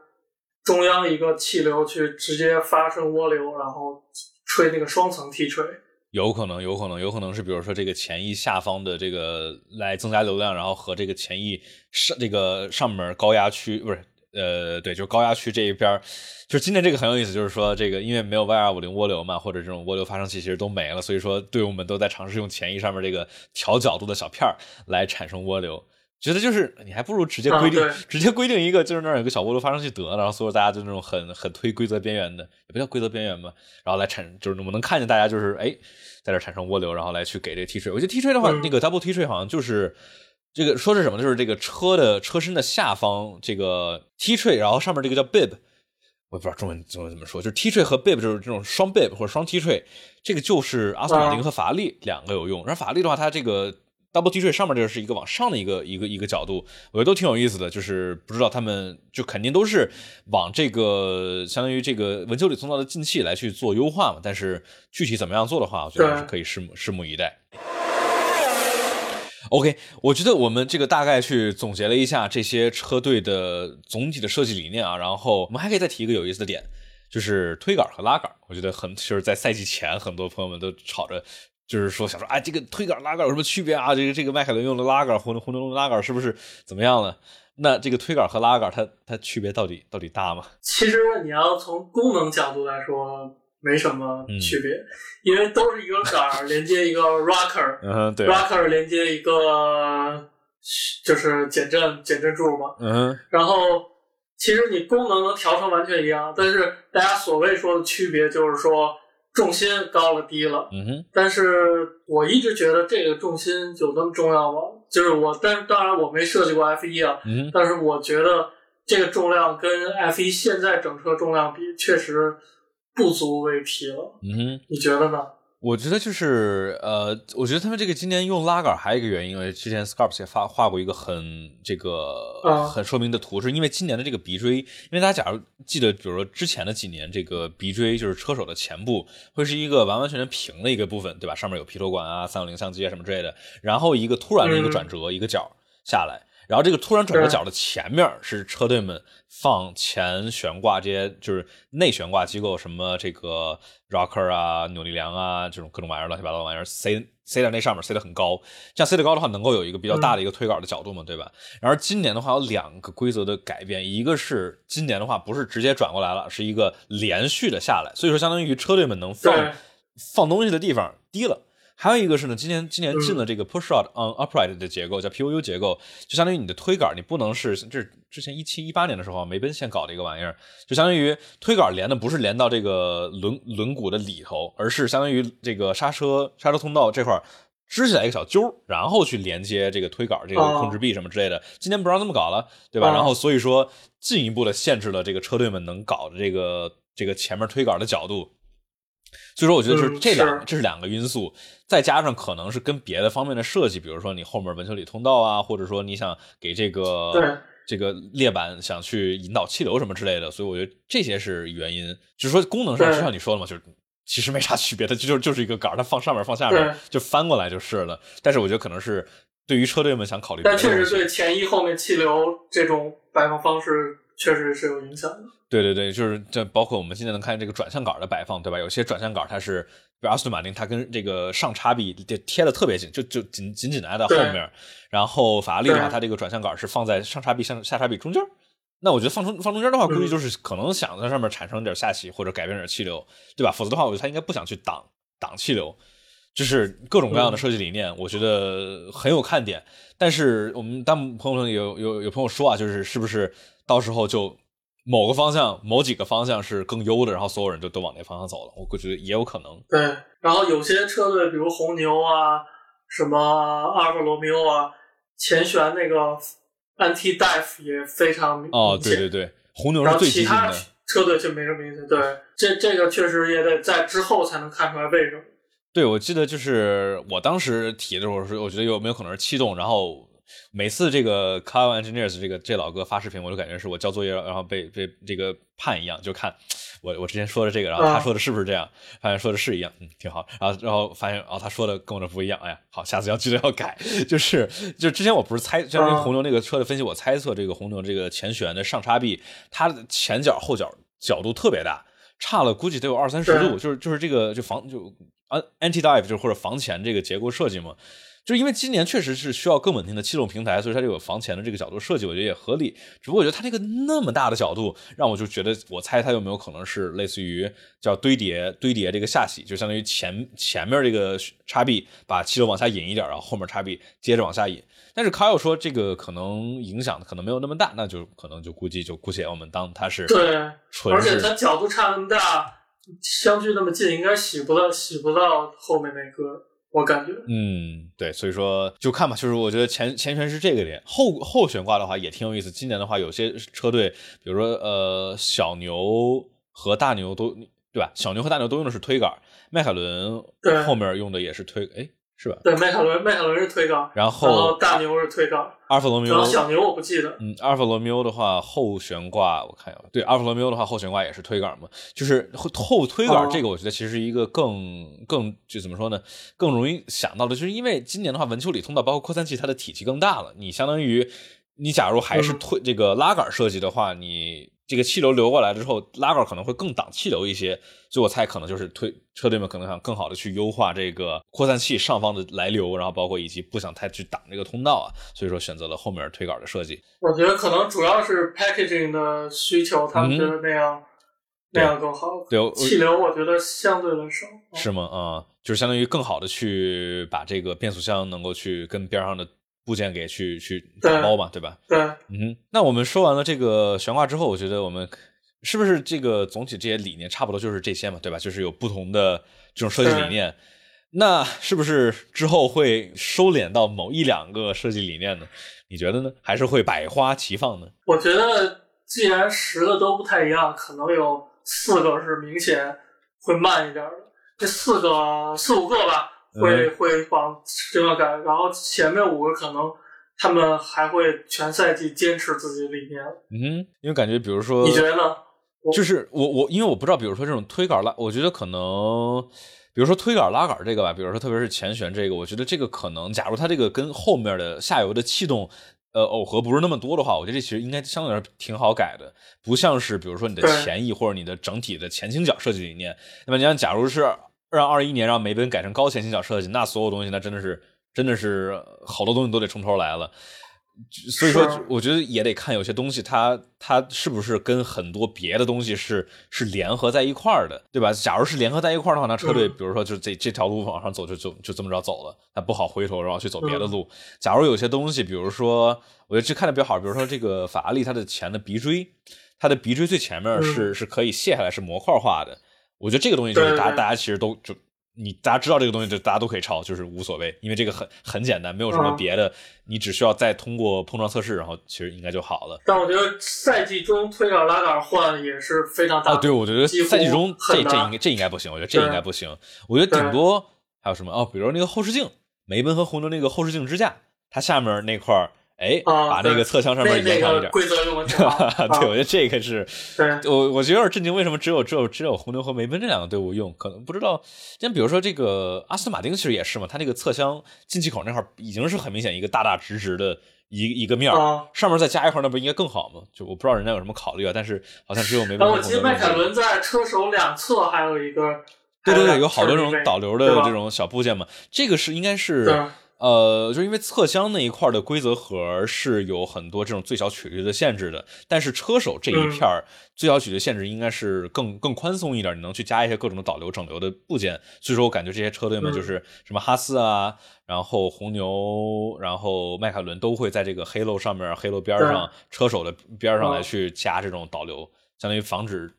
Speaker 2: 中央一个气流去直接发生涡流，然后吹那个双层 T 吹。
Speaker 1: 有可能，有可能，有可能是，比如说这个前翼下方的这个来增加流量，然后和这个前翼上这个上面高压区不是。呃，对，就是高压区这一边儿，就是今天这个很有意思，就是说这个因为没有 Y 二五零涡流嘛，或者这种涡流发生器其实都没了，所以说队伍们都在尝试用前翼上面这个调角度的小片儿来产生涡流。觉得就是你还不如直接规定，
Speaker 2: 啊
Speaker 1: 直接规定一个，就是那儿有个小涡流发生器得了，然后所有大家就那种很很推规则边缘的，也不叫规则边缘吧，然后来产，就是我能看见大家就是哎在这产生涡流，然后来去给这个 T 锤。我觉得 T 锤的话，
Speaker 2: 嗯
Speaker 1: 那个 double T 锤好像就是这个说是什么，就是这个车的车身的下方这个 T 锤，然后上面这个叫 bib。我也不知道中文中文怎么说，就是 T 锤和 bib 就是这种双 bib 或者双 T 锤，这个就是阿斯顿马丁和法拉利两个有用。然后法拉利的话，它这个 double T 锤上面这个是一个往上的一个一个一个角度，我觉得都挺有意思的。就是不知道他们就肯定都是往这个相当于这个文丘里通道的进气来去做优化嘛，但是具体怎么样做的话，我觉得还是可以拭目拭目以待。OK，我觉得我们这个大概去总结了一下这些车队的总体的设计理念啊，然后我们还可以再提一个有意思的点，就是推杆和拉杆。我觉得很就是在赛季前，很多朋友们都吵着，就是说想说，哎，这个推杆拉杆有什么区别啊？这个这个迈凯伦用的拉杆，红红牛用的拉杆是不是怎么样呢？那这个推杆和拉杆，它它区别到底到底大吗？
Speaker 2: 其实你要从功能角度来说，没什么区别，
Speaker 1: 嗯
Speaker 2: 因为都是一个杆儿连接一个 rocker，rocker、(laughs)
Speaker 1: 嗯，对
Speaker 2: ，rocker 连接一个就是减震减震柱嘛。
Speaker 1: 嗯
Speaker 2: 然后其实你功能能调成完全一样，但是大家所谓说的区别就是说重心高了低了。
Speaker 1: 嗯哼，
Speaker 2: 但是我一直觉得这个重心有那么重要吗？就是我，但是当然我没设计过 F 一啊，
Speaker 1: 嗯，
Speaker 2: 但是我觉得这个重量跟 F 一现在整车重量比，确实不足为提了。
Speaker 1: 嗯哼。
Speaker 2: 你觉得呢？
Speaker 1: 我觉得就是呃，我觉得他们这个今年用拉杆还有一个原因，因为之前 Scarps 也发画过一个很这个
Speaker 2: 啊
Speaker 1: 很说明的图，是因为今年的这个鼻锥，因为大家假如记得，比如说之前的几年，这个鼻锥就是车手的前部会是一个完完全全平的一个部分，对吧？上面有皮头管啊、三六零相机啊什么之类的，然后一个突然的一个转折，一个角下来。然后这个突然转折角的前面是车队们放前悬挂这些就是内悬挂机构，什么这个 rocker 啊、扭力梁啊这种各种玩意儿乱七八糟的玩意儿塞塞在那上面，塞得很高。这样塞得高的话，能够有一个比较大的一个推杆的角度嘛，对吧？然而今年的话有两个规则的改变，一个是今年的话不是直接转过来了，是一个连续的下来，所以说相当于车队们能放放东西的地方低了。还有一个是呢，今年今年进了这个 push out on upright 的结构，叫 PUU 结构，就相当于你的推杆，你不能是这是之前一七一八年的时候梅奔先搞的一个玩意儿，就相当于推杆连的不是连到这个轮轮毂的里头，而是相当于这个刹车刹车通道这块儿支起来一个小揪儿，然后去连接这个推杆这个
Speaker 2: 哦
Speaker 1: 控制臂什么之类的。今年不让这么搞了，对吧？
Speaker 2: 哦
Speaker 1: 然后所以说进一步的限制了这个车队们能搞的这个这个前面推杆的角度。所以说，我觉得就是
Speaker 2: 嗯
Speaker 1: 这两、
Speaker 2: 是
Speaker 1: 这是两个因素，再加上可能是跟别的方面的设计，比如说你后面文丘里通道啊，或者说你想给这个
Speaker 2: 对
Speaker 1: 这个列板想去引导气流什么之类的，所以我觉得这些是原因。就是说功能上，就像你说的嘛，就是其实没啥区别，它就就是一个杆儿，它放上面放下面就翻过来就是了。但是我觉得可能是对于车队们想考虑别
Speaker 2: 但确实对前翼后面气流这种摆放方式确实是有影响的。
Speaker 1: 对对对，就是这包括我们现在能看见这个转向杆的摆放，对吧？有些转向杆它是，比如阿斯顿马丁，它跟这个上叉臂就贴的特别紧，就就紧紧紧的挨在后面。然后法拉利的话，它这个转向杆是放在上叉臂上下叉臂中间。那我觉得放中放中间的话，估计就是可能想在上面产生点下气或者改变点气流，对吧？否则的话，我觉得他应该不想去挡挡气流。就是各种各样的设计理念，我觉得很有看点。但是我们弹幕朋友们有有有朋友说啊，就是是不是到时候就某个方向、某几个方向是更优的，然后所有人就都往那方向走了。我估计也有可能。
Speaker 2: 对，然后有些车队，比如红牛啊，什么阿尔法罗密欧啊，前悬那个 anti dive 也非常明
Speaker 1: 哦，对对对，红牛是最激进
Speaker 2: 其他
Speaker 1: 的。
Speaker 2: 车队就没什么明显。对，这这个确实也得在之后才能看出来为什么。
Speaker 1: 对，我记得就是我当时提的时候是，我觉得有没有可能是气动，然后每次这个 Car Engineers 这个这老哥发视频，我就感觉是我交作业然后被被这个判一样，就看我我之前说的这个，然后他
Speaker 2: 啊
Speaker 1: 说的是不是这样，发现说的是一样，嗯，挺好，然后然后发现哦他说的跟我的不一样，哎呀，好，下次要记得要改，(laughs) 就是就之前我不是猜，相当于
Speaker 2: 啊
Speaker 1: 红牛那个车的分析，我猜测这个红牛这个前悬的上叉臂，它的前脚后脚角度特别大。差了估计得有二三十度，就是就是这个就防就啊 anti dive 就是或者防前这个结构设计嘛，就是因为今年确实是需要更稳定的气动平台，所以它这个防前的这个角度设计，我觉得也合理。只不过我觉得它那个那么大的角度，让我就觉得，我猜它有没有可能是类似于叫堆叠堆叠这个下洗，就相当于前前面这个叉臂把气流往下引一点，然后后面叉臂接着往下引。但是卡友说这个可能影响可能没有那么大，那就可能就估计就姑且我们当它是
Speaker 2: 对，
Speaker 1: 纯
Speaker 2: 而且它角度差那么大，相距那么近，应该洗不到洗不到后面那个，我感觉。
Speaker 1: 嗯，对，所以说就看吧，就是我觉得前前悬是这个点，后后悬挂的话也挺有意思。今年的话，有些车队，比如说呃小牛和大牛都对吧？小牛和大牛都用的是推杆，迈凯伦后面用的也是推，哎，是吧？
Speaker 2: 对，迈凯伦迈凯伦是推杆，
Speaker 1: 然
Speaker 2: 然
Speaker 1: 后
Speaker 2: 大牛是推杆，
Speaker 1: 阿尔法罗密欧，
Speaker 2: 然后小牛我不记得。
Speaker 1: 嗯，阿尔法罗密欧的话后悬挂我看一下，对，阿尔法罗密欧的话后悬挂也是推杆嘛，就是后后推杆
Speaker 2: 哦
Speaker 1: 这个，我觉得其实是一个更更就怎么说呢，更容易想到的，就是因为今年的话，文丘里通道包括扩散器它的体积更大了，你相当于你假如还是
Speaker 2: 嗯
Speaker 1: 推这个拉杆设计的话，你这个气流流过来之后，拉杆可能会更挡气流一些，所以我猜可能就是推车队们可能想更好的去优化这个扩散器上方的来流，然后包括以及不想太去挡这个通道啊，所以说选择了后面推杆的设计。
Speaker 2: 我觉得可能主要是 packaging 的需求，他们觉得那样、那样更好。
Speaker 1: 对
Speaker 2: 气流我觉得相对来少。
Speaker 1: 是吗？啊、就是相当于更好的去把这个变速箱能够去跟边上的部件给去去打包嘛，对吧？
Speaker 2: 对，
Speaker 1: 嗯，那我们说完了这个悬挂之后，我觉得我们是不是这个总体这些理念差不多就是这些嘛，对吧？就是有不同的这种设计理念。那是不是之后会收敛到某一两个设计理念呢？你觉得呢？还是会百花齐放呢？
Speaker 2: 我觉得既然十个都不太一样，可能有四个是明显会慢一点的，这四个四五个吧，会、
Speaker 1: 嗯
Speaker 2: 会往这样改，然后前面五个可能他们还会全赛季坚持自己的理念。
Speaker 1: 嗯，因为感觉比如说，
Speaker 2: 你觉得呢？
Speaker 1: 就是我我因为我不知道，比如说这种推杆拉，我觉得可能，比如说推杆拉杆这个吧，比如说特别是前悬这个，我觉得这个可能，假如它这个跟后面的下游的气动。呃，耦合不是那么多的话，我觉得这其实应该相对来说挺好改的，不像是比如说你的前翼或者你的整体的前倾角设计理念。那么你像，假如是让二一年让梅奔改成高前倾角设计，那所有东西那真的是真的是好多东西都得从头来了。所以说，我觉得也得看有些东西它，它是不是跟很多别的东西是是联合在一块儿的，对吧？假如是联合在一块儿的话，那车队
Speaker 2: 嗯
Speaker 1: 比如说就这这条路往上走就就就这么着走了，那不好回头然后去走别
Speaker 2: 嗯
Speaker 1: 的路。假如有些东西，比如说，我觉得这看的比较好，比如说这个法拉利它的前的鼻锥，它的鼻锥最前面是、是可以卸下来，是模块化的。我觉得这个东西就是大家大家其实都就你大家知道这个东西，就大家都可以抄，就是无所谓，因为这个很很简单，没有什么
Speaker 2: 嗯
Speaker 1: 别的，你只需要再通过碰撞测试，然后其实应该就好了。
Speaker 2: 但我觉得赛季中推杆拉杆换也是非常大的。
Speaker 1: 啊，对，我觉得赛季中这这应该这应该不行，我觉得这应该不行。我觉得顶多还有什么哦，比如那个后视镜，梅奔和红牛那个后视镜支架，它下面那块儿，哎，把那个侧枪上面延长一点。
Speaker 2: 规则用的挺好。(laughs)
Speaker 1: 对，我
Speaker 2: 啊
Speaker 1: 觉得这个是
Speaker 2: 对
Speaker 1: 我我觉得有点震惊，为什么只有只有只有红牛和梅奔这两个队伍用？可能不知道，像比如说这个阿斯顿马丁其实也是嘛，它那个侧箱进气口那块已经是很明显一个大大直直的一一个面儿，
Speaker 2: 啊。
Speaker 1: 上面再加一块，那不应该更好吗？就我不知道人家有什么考虑啊，但是好像只有梅奔。
Speaker 2: 我记得迈凯伦在车手两侧还有一个，
Speaker 1: 对对对，有好多这种导流的这种小部件嘛，这个是应该是
Speaker 2: 对
Speaker 1: 呃，就是因为侧箱那一块的规则盒是有很多这种最小曲率的限制的，但是车手这一片儿最小曲率限制应该是更更宽松一点，你能去加一些各种的导流整流的部件。所以说我感觉这些车队们就是什么哈斯啊，然后红牛，然后迈凯伦都会在这个黑漏上面、黑漏边上、车手的边上来去加这种导流，相当于防止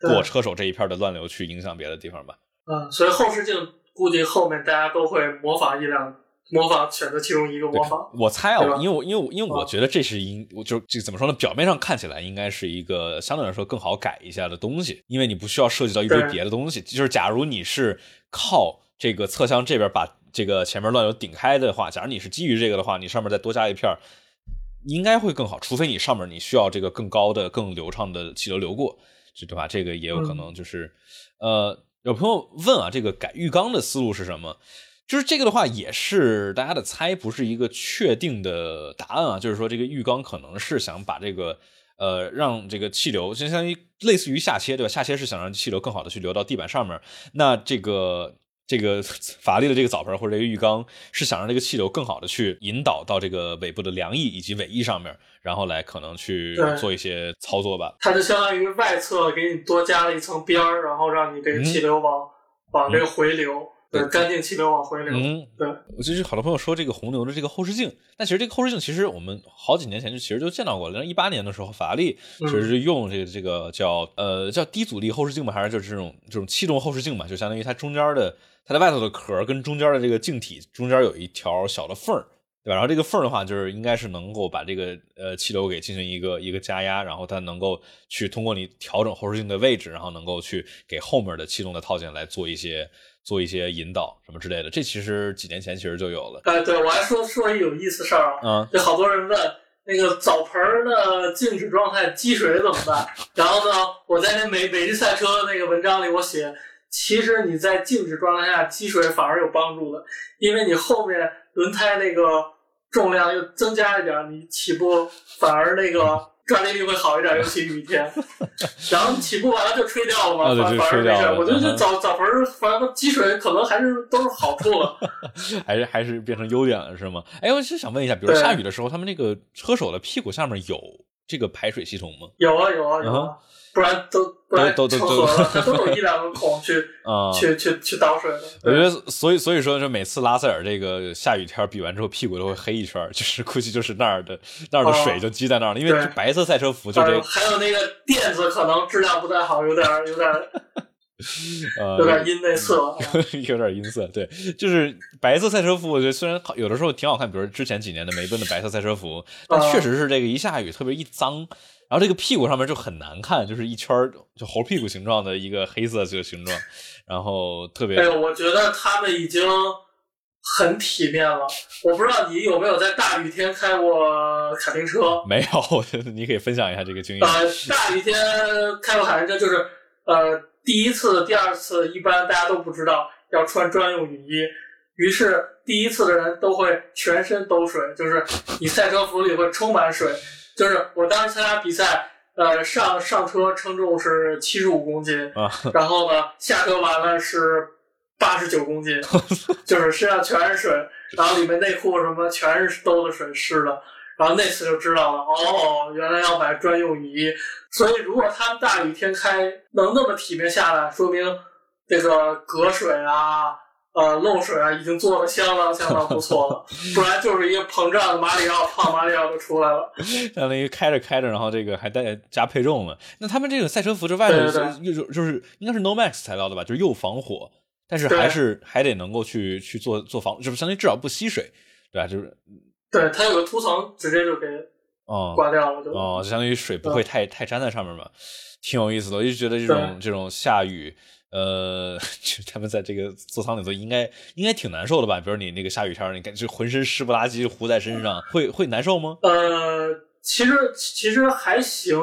Speaker 1: 过车手这一片的乱流去影响别的地方吧。
Speaker 2: 嗯，所以后视镜估计后面大家都会模仿一辆。模仿选择其中一个模仿，
Speaker 1: 我猜啊，因为我因为因为我觉得这是应，我就这怎么说呢？表面上看起来应该是一个相对来说更好改一下的东西，因为你不需要涉及到一堆别的东西。就是假如你是靠这个侧箱这边把这个前面乱流顶开的话，假如你是基于这个的话，你上面再多加一片，应该会更好。除非你上面你需要这个更高的、更流畅的气流流过，对吧？这个也有可能就是，呃，有朋友问啊，这个改浴缸的思路是什么？就是这个的话，也是大家的猜，不是一个确定的答案啊。就是说，这个浴缸可能是想把这个，呃，让这个气流，就相当于类似于下切，对吧？下切是想让气流更好的去流到地板上面。那这个这个法拉利的这个澡盆或者这个浴缸，是想让这个气流更好的去引导到这个尾部的梁翼以及尾翼上面，然后来可能去做一些操作吧。
Speaker 2: 它就相当于外侧给你多加了一层边儿，然后让你这个气流往往这个回流。对，干净气流往回流。嗯，对。
Speaker 1: 我就是好多朋友说这个红牛的这个后视镜，但其实这个后视镜其实我们好几年前就其实就见到过了。一八年的时候，法拉利其实是用这个这个叫呃叫低阻力后视镜嘛，还是就是这种这种气动后视镜嘛，就相当于它中间的它在外头的壳跟中间的这个镜体中间有一条小的缝儿，对吧？然后这个缝儿的话，就是应该是能够把这个呃气流给进行一个一个加压，然后它能够去通过你调整后视镜的位置，然后能够去给后面的气动的套件来做一些。做一些引导什么之类的，这其实几年前其实就有了。
Speaker 2: 哎，对我还说说一有意思事儿啊，嗯，就好多人问那个澡盆的静止状态积水怎么办？然后呢，我在那美美丽赛车那个文章里我写，其实你在静止状态下积水反而有帮助的，因为你后面轮胎那个重量又增加一点，你起步反而那个。转力力会好一点，(laughs) 尤其雨天。然后起步完了就吹掉了嘛，反反而没事。我觉得这早早盆反正积水可能还是都是好处了，(laughs)
Speaker 1: 还是还是变成优点了是吗？哎，我是想问一下，比如下雨的时候，他们那个车手的屁股下面有这个排水系统吗？
Speaker 2: 有啊有啊有啊。不然都不然都都都 (laughs) 都有一两个孔去啊去去去倒水的。
Speaker 1: 我觉得所以所以说，就每次拉塞尔这个下雨天比完之后，屁股都会黑一圈，就是估计就是那儿的那儿的水就积在那儿了。因为白色赛车服就这。
Speaker 2: 还有那个垫子可能质量不太好，有点有点 (laughs) 有点阴内色，(laughs)
Speaker 1: 有点阴色。对，就是白色赛车服，我觉得虽然有的时候挺好看，比如之前几年的梅奔的白色赛车服，但确实是这个一下雨特别一脏。然后这个屁股上面就很难看，就是一圈就猴屁股形状的一个黑色这个形状，然后特别。
Speaker 2: 哎呦，我觉得他们已经很体面了。我不知道你有没有在大雨天开过卡丁车？
Speaker 1: 没有，我觉得你可以分享一下这个经验。
Speaker 2: 呃，大雨天开过卡丁车，就是呃第一次、第二次一般大家都不知道要穿专用雨衣，于是第一次的人都会全身都水，就是你赛车服里会充满水。就是我当时参加比赛，呃，上上车称重是七十五公斤，然后呢，下车完了是八十九公斤，(laughs) 就是身上全是水，然后里面内裤什么全是兜的水湿的，然后那次就知道了，哦，原来要买专用雨衣，所以如果他们大雨天开能那么体面下来，说明这个隔水啊。呃，漏水啊，已经做的相当相当不错了，(laughs) 不然就是一个膨胀的马里奥，胖马里奥就出来了。
Speaker 1: 相当于开着开着，然后这个还带加配重了。那他们这个赛车服这外头又就是应该是 No Max 材料的吧？就是又防火，但是还是还得能够去去做做防，就是相当于至少不吸水，对吧？就是
Speaker 2: 对它有个涂层，直接就给哦刮掉了，就
Speaker 1: 哦，就相当于水不会太太粘在上面嘛，挺有意思的。我就觉得这种这种下雨。呃，(laughs) 就他们在这个座舱里头，应该应该挺难受的吧？比如你那个下雨天，你感觉浑身湿不拉几糊在身上，会会难受吗？
Speaker 2: 呃，其实其实还行，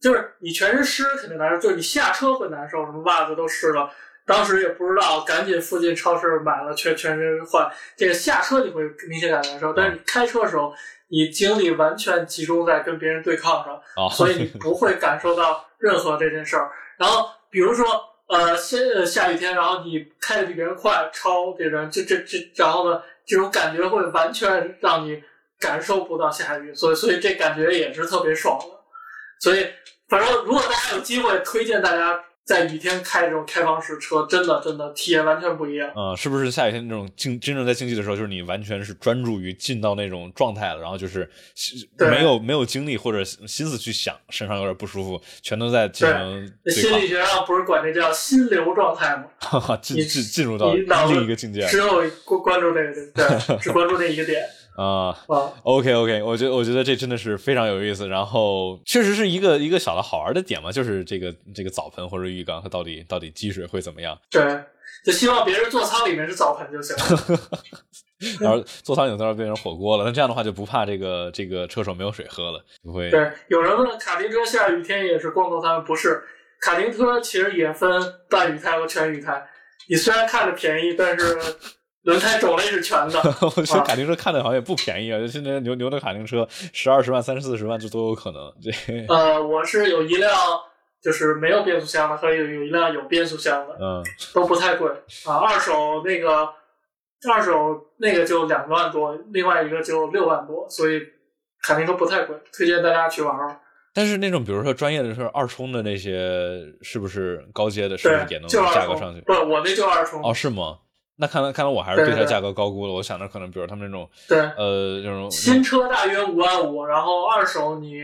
Speaker 2: 就是你全身湿肯定难受，就是你下车会难受，什么袜子都湿了。当时也不知道，赶紧附近超市买了全全身换。这个下车你会明显感难受，但是你开车的时候，你精力完全集中在跟别人对抗上，所以你不会感受到任何这件事儿。然后比如说。呃，先下雨天，然后你开的比别人快，超别人，这这这，然后呢，这种感觉会完全让你感受不到下雨，所以所以这感觉也是特别爽的。所以，反正如果大家有机会，推荐大家。在雨天开这种开放式车，真的真的体验完全不一样。
Speaker 1: 嗯，是不是下雨天那种竞真正在竞技的时候，就是你完全是专注于进到那种状态了，然后就是没有没有精力或者心思去想身上有点不舒服，全都在进行。
Speaker 2: 心理学上不是管这叫心流状态吗？
Speaker 1: 进进进入到另一个境界，
Speaker 2: 只有关关注这个对，只关注这一个点。
Speaker 1: 啊，OK OK，我觉得我觉得这真的是非常有意思，然后确实是一个一个小的好玩的点嘛，就是这个这个澡盆或者浴缸它到底到底积水会怎么样？
Speaker 2: 对，就希望别人座舱里面是澡盆就行了。(laughs)
Speaker 1: 然后座舱里头变成火锅了，那这样的话就不怕这个这个车手没有水喝了，不会？
Speaker 2: 对，有人问卡丁车下雨天也是光头胎不是，卡丁车其实也分半雨胎和全雨胎，你虽然看着便宜，但是。轮胎种类是全的，(laughs)
Speaker 1: 我觉得卡丁车看的好像也不便宜啊！就现在牛牛的卡丁车十二十万、三十四十万，这都有可能。对 (laughs)
Speaker 2: 呃，我是有一辆就是没有变速箱的，和有有一辆有变速箱的，
Speaker 1: 嗯，
Speaker 2: 都不太贵啊。二手那个二手那个就两万多，另外一个就六万多，所以卡丁车不太贵，推荐大家去玩玩。
Speaker 1: 但是那种比如说专业的是二冲的那些，是不是高阶的，是不是也能价格上去？
Speaker 2: 不，我那就二冲。
Speaker 1: 哦，是吗？那看来看来我还是对它价格高估了。我想着可能，比如他们那种，
Speaker 2: 对，
Speaker 1: 呃，那种
Speaker 2: 新车大约五万五，然后二手你。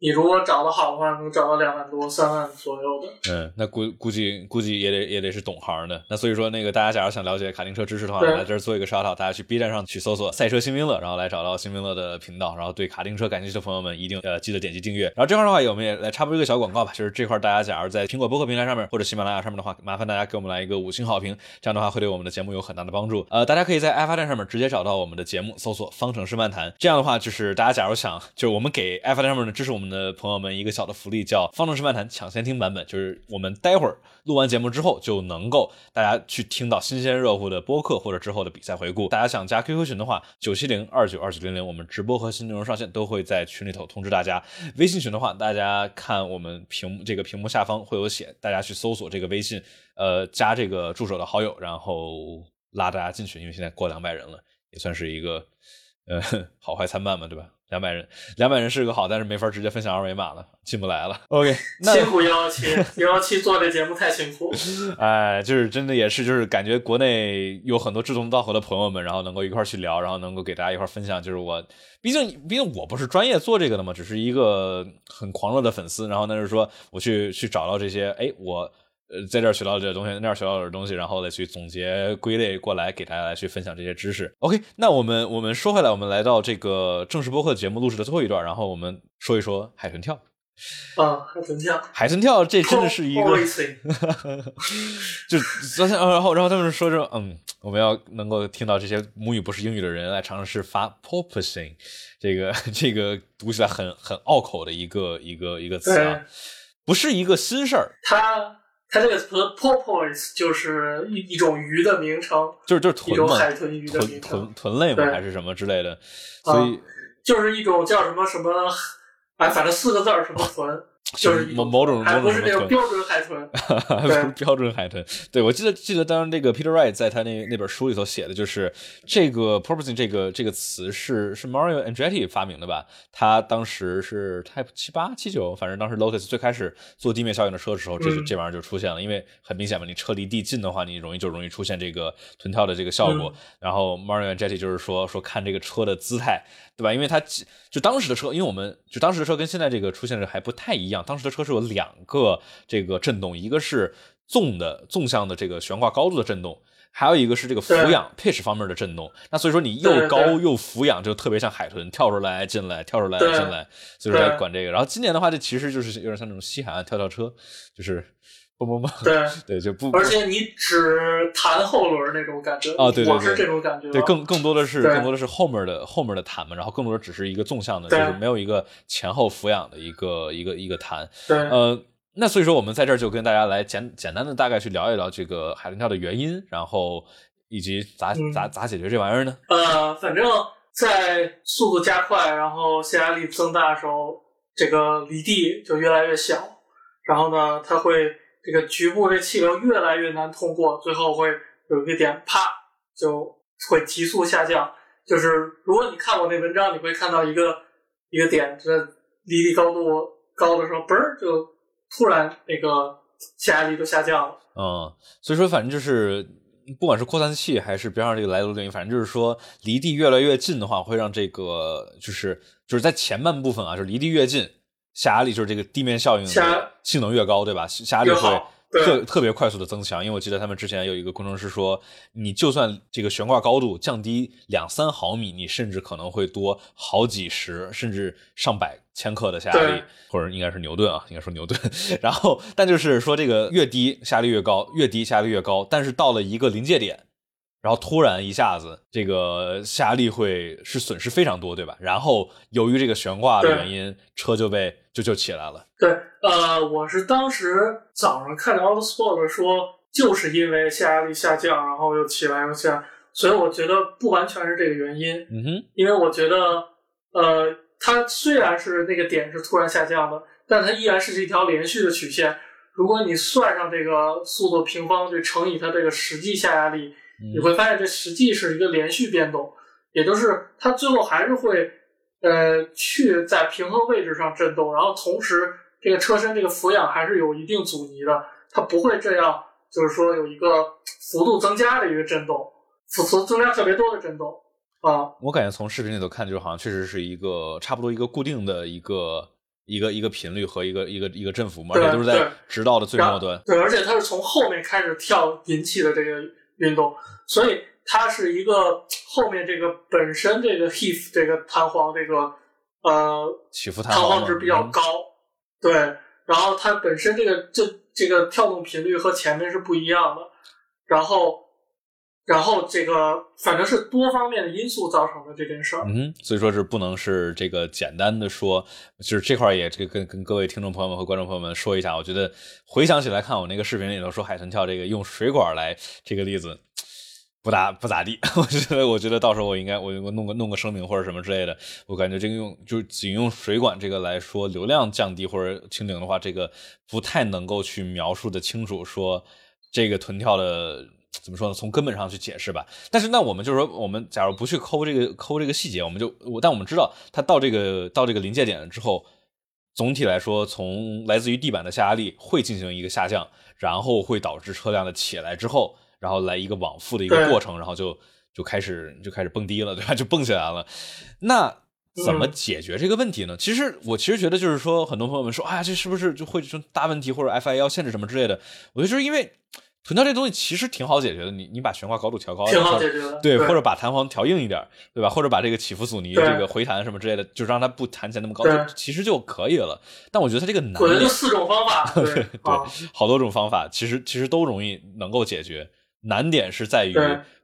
Speaker 2: 你如果找的好的话，能找到两万多、三万左右的。
Speaker 1: 嗯，那估估计估计也得也得是懂行的。那所以说，那个大家假如想了解卡丁车知识的话，来这儿做一个 shout out，大家去 B 站上去搜索“赛车新兵乐”，然后来找到新兵乐的频道。然后对卡丁车感兴趣的朋友们，一定呃记得点击订阅。然后这块的话，我们也来插播一个小广告吧，就是这块大家假如在苹果播客平台上面或者喜马拉雅上面的话，麻烦大家给我们来一个五星好评，这样的话会对我们的节目有很大的帮助。呃，大家可以在爱发电上面直接找到我们的节目，搜索“方程式漫谈”。这样的话，就是大家假如想，就是我们给爱发电上面的支持我们的朋友们一个。小的福利叫“方程式漫谈抢先听版本”，就是我们待会儿录完节目之后，就能够大家去听到新鲜热乎的播客或者之后的比赛回顾。大家想加 QQ 群的话，九七零二九二九零零，我们直播和新内容上线都会在群里头通知大家。微信群的话，大家看我们屏这个屏幕下方会有写，大家去搜索这个微信，呃，加这个助手的好友，然后拉大家进去，因为现在过两百人了，也算是一个呃好坏参半嘛，对吧？两百人，两百人是个好，但是没法直接分享二维码了，进不来了。OK，(laughs)
Speaker 2: 辛苦幺幺七，(laughs) 幺幺七做这节目太辛苦。(laughs)
Speaker 1: 哎，就是真的也是，就是感觉国内有很多志同道合的朋友们，然后能够一块去聊，然后能够给大家一块分享。就是我，毕竟毕竟我不是专业做这个的嘛，只是一个很狂热的粉丝。然后那是说我去去找到这些，哎，我。呃，在这儿学到这些东西，那儿学到点东西，然后再去总结归类过来，给大家来去分享这些知识。OK，那我们我们说回来，我们来到这个正式播客节目录制的最后一段，然后我们说一说海豚跳。
Speaker 2: 啊，海豚跳，
Speaker 1: 海豚跳，这真的是一个，(laughs) (laughs) 就昨天，然后然后他们说说，嗯，我们要能够听到这些母语不是英语的人来尝试发 porpoising，这个这个读起来很很拗口的一个一个一个词啊，不是一个新事儿，
Speaker 2: 它。它这个词 porpoise 就是一一种鱼的名称，
Speaker 1: 就是就是豚
Speaker 2: 一种海豚鱼的名
Speaker 1: 称，豚豚类吗？还是什么之类的？所以
Speaker 2: 就是一种叫什么什么，哎，反正四个字儿什么豚。就是
Speaker 1: 某某种
Speaker 2: 还不是那种标准海豚，(laughs) 不
Speaker 1: 是标准海豚。对我记得记得当时那个 Peter Wright 在他那那本书里头写的就是这个 porpoising 这个这个词是是 Mario Andretti 发明的吧？他当时是 Type 七八七九，反正当时 Lotus 最开始做地面效应的车的时候，这就这玩意儿就出现了。因为很明显嘛，你车离地近的话，你容易就容易出现这个臀跳的这个效果。然后 Mario Andretti 就是说说看这个车的姿态。对吧？因为他就当时的车，因为我们就当时的车跟现在这个出现的还不太一样。当时的车是有两个这个震动，一个是纵的纵向的这个悬挂高度的震动，还有一个是这个俯仰 pitch 方面的震动。那所以说你又高又俯仰，就特别像海豚跳出来进来，跳出来进来，所以说管这个。然后今年的话，这其实就是有点像那种西海岸跳跳车，就是。不不不，(laughs) 对
Speaker 2: 对
Speaker 1: 就不，
Speaker 2: 而且你只弹后轮那种感觉
Speaker 1: 啊，对对，
Speaker 2: 我是这种感觉，
Speaker 1: 对，更更多的是更多的是后面的后面的弹嘛，然后更多的只是一个纵向的，就是没有一个前后俯仰的一个一个一个弹，
Speaker 2: 对，
Speaker 1: 呃，那所以说我们在这儿就跟大家来简简单的大概去聊一聊这个海豚跳的原因，然后以及咋咋咋解决这玩意儿呢？
Speaker 2: 呃，反正在速度加快，然后泄压力增大的时候，这个离地就越来越小，然后呢，它会。这个局部这气流越来越难通过，最后会有一个点啪就会急速下降。就是如果你看我那文章，你会看到一个一个点，这离地高度高的时候，嘣儿就突然那个下压力就下降了。
Speaker 1: 嗯，所以说反正就是。不管是扩散器还是边上这个来路电反正就是说离地越来越近的话，会让这个就是就是在前半部分啊，就是离地越近，下压力就是这个地面效应的性能越高，对吧？下压力会特特别快速的增强。因为我记得他们之前有一个工程师说，你就算这个悬挂高度降低两三毫米，你甚至可能会多好几十甚至上百。千克的下压力，或者应该是牛顿啊，应该说牛顿。然后，但就是说这个越低下压力越高，越低下压力越高。但是到了一个临界点，然后突然一下子这个下压力会是损失非常多，对吧？然后由于这个悬挂的原因，车就被就就起来了。
Speaker 2: 对，呃，我是当时早上看着 Autosport 说，就是因为下压力下降，然后又起来又下，所以我觉得不完全是这个原因。
Speaker 1: 嗯哼，
Speaker 2: 因为我觉得，呃。它虽然是那个点是突然下降的，但它依然是一条连续的曲线。如果你算上这个速度平方就乘以它这个实际下压力，你会发现这实际是一个连续变动，也就是它最后还是会呃去在平衡位置上震动，然后同时这个车身这个俯仰还是有一定阻尼的，它不会这样，就是说有一个幅度增加的一个震动，幅度增加特别多的震动。啊，
Speaker 1: 我感觉从视频里头看，就好像确实是一个差不多一个固定的一个一个一个频率和一个一个一个振幅嘛，而且都是在直道的最末端。
Speaker 2: 对，而且它是从后面开始跳引起的这个运动，所以它是一个后面这个本身这个 heave 这个弹簧这个呃
Speaker 1: 起伏
Speaker 2: 弹簧值比较高，对，然后它本身这个这这个跳动频率和前面是不一样的，然后。然后这个反正是多方面的因素造成的这件事儿，
Speaker 1: 嗯，所以说是不能是这个简单的说，就是这块也这个跟跟各位听众朋友们和观众朋友们说一下，我觉得回想起来看我那个视频里头说海豚跳这个用水管来这个例子不咋不咋地，(laughs) 我觉得我觉得到时候我应该我我弄个弄个声明或者什么之类的，我感觉这个用就是仅用水管这个来说流量降低或者清零的话，这个不太能够去描述的清楚说这个臀跳的。怎么说呢？从根本上去解释吧。但是那我们就是说，我们假如不去抠这个抠这个细节，我们就我但我们知道，它到这个到这个临界点了之后，总体来说，从来自于地板的下压力会进行一个下降，然后会导致车辆的起来之后，然后来一个往复的一个过程，然后就就开始就开始蹦迪了，对吧？就蹦起来了。那怎么解决这个问题呢？其实我其实觉得就是说，很多朋友们说，哎呀，这是不是就会出大问题，或者 FIA 要限制什么之类的？我觉得就是因为。臀跳这东西其实挺好解决的，你你把悬挂高度调高，
Speaker 2: 挺好解决的，
Speaker 1: 对，或者把弹簧调硬一点，对吧？或者把这个起伏阻尼、这个回弹什么之类的，就让它不弹起来那么高，其实就可以了。但我觉得它这个难，
Speaker 2: 我觉得四种方法，(laughs) 对对，
Speaker 1: 好多种方法，其实其实都容易能够解决。难点是在于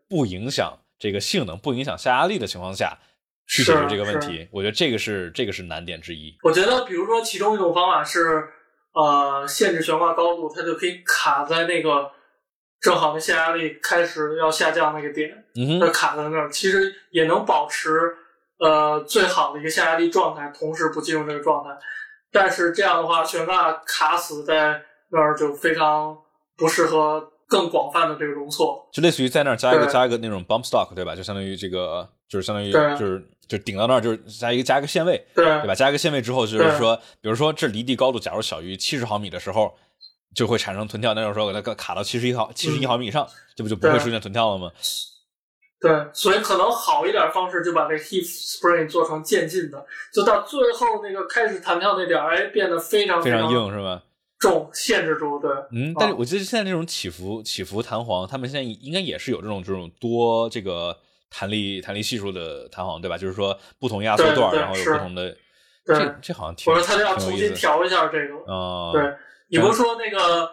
Speaker 1: 不影响这个性能、不影响下压力的情况下去解决这个问题。我觉得这个是这个是难点之一。
Speaker 2: 我觉得，比如说其中一种方法是，呃，限制悬挂高度，它就可以卡在那个。正好那下压力开始要下降那个点，它卡在那儿，其实也能保持呃最好的一个下压力状态，同时不进入这个状态。但是这样的话，悬挂卡死在那儿就非常不适合更广泛的这个容错。
Speaker 1: 就类似于在那儿加一个加一个那种 bump stock，对吧？就相当于这个就是相当于就是就顶到那儿就是加一个加一个限位，
Speaker 2: 对
Speaker 1: 对吧？加一个限位之后，就是说，比如说这离地高度假如小于七十毫米的时候。就会产生臀跳，那种时候给它卡到七十一毫七十一毫米以上，这不就不会出现臀跳了吗？
Speaker 2: 对，所以可能好一点方式就把这 heat spring 做成渐进的，就到最后那个开始弹跳那点儿，哎，变得非常
Speaker 1: 非常硬，是吧？
Speaker 2: 重，限制住，对。
Speaker 1: 嗯，但是我觉得现在这种起伏起伏弹簧，他们现在应该也是有这种这种多这个弹力弹力系数的弹簧，对吧？就是说不同压缩段，然后有不同的。
Speaker 2: 这
Speaker 1: 这好像挺。
Speaker 2: 我说他要重新调一下这个。
Speaker 1: 啊。
Speaker 2: 对。你不是说那个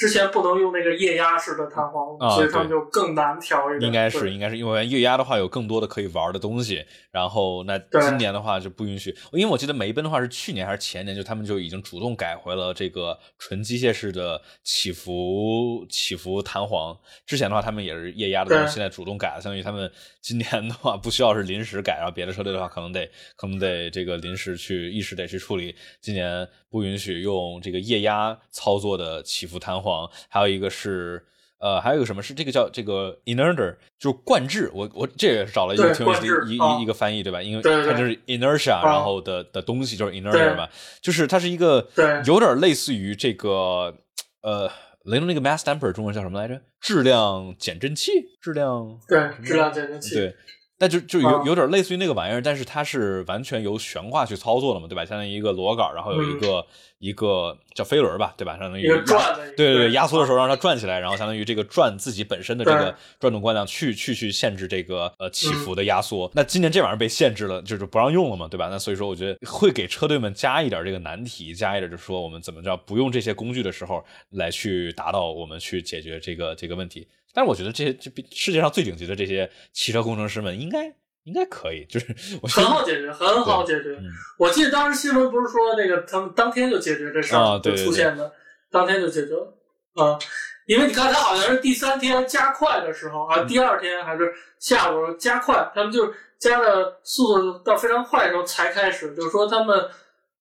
Speaker 2: 之前不能用那个液压式的弹簧，
Speaker 1: 啊
Speaker 2: 所以他们就更难调一点。
Speaker 1: 应该是应该是因为液压的话有更多的可以玩的东西，然后那今年的话就不允许，因为我记得梅奔的话是去年还是前年，就他们就已经主动改回了这个纯机械式的起伏起伏弹簧，之前的话他们也是液压的，
Speaker 2: 对
Speaker 1: 但是现在主动改了，相当于他们今年的话不需要是临时改，然后别的车队的话可能得可能得这个临时去一时得去处理，今年不允许用这个液压操作的起伏弹簧，还有一个是。呃，还有一个什么是这个叫这个 inerter，就是贯制。我我这也是找了一个挺有意思的一一一个翻译，对吧？因为它就是 inertia，
Speaker 2: 啊
Speaker 1: 然后的的东西就是 inerter
Speaker 2: 对
Speaker 1: 嘛，就是它是一个有点类似于这个呃雷诺那个 mass damper 中文叫什么来着？质量减震器，质量
Speaker 2: 对质量减震器，
Speaker 1: 对。那就就有
Speaker 2: 啊
Speaker 1: 有点类似于那个玩意儿，但是它是完全由悬挂去操作的嘛，对吧？相当于一个螺杆，然后有一个、一个叫飞轮吧，对吧？相当于
Speaker 2: 嗯一个转的，
Speaker 1: 对对对，压缩的时候让它转起来，然后相当于这个转自己本身的这个转动惯量去去去限制这个呃起
Speaker 2: 嗯
Speaker 1: 伏的压缩。那今年这玩意儿被限制了，就是不让用了嘛，对吧？那所以说我觉得会给车队们加一点这个难题，加一点就是说我们怎么着不用这些工具的时候来去达到我们去解决这个这个问题。但是我觉得这些这世界上最顶级的这些汽车工程师们应该应该可以，就是 (laughs) 我
Speaker 2: 很好解决，很好解决。
Speaker 1: 嗯
Speaker 2: 我记得当时新闻不是说那个他们当天就解决这事儿，就
Speaker 1: 啊对对
Speaker 2: 出现的，当天就解决了。啊，因为你看他好像是第三天加快的时候
Speaker 1: 嗯
Speaker 2: 啊，第二天还是下午加快，他们就是加的速度到非常快的时候才开始，就是说他们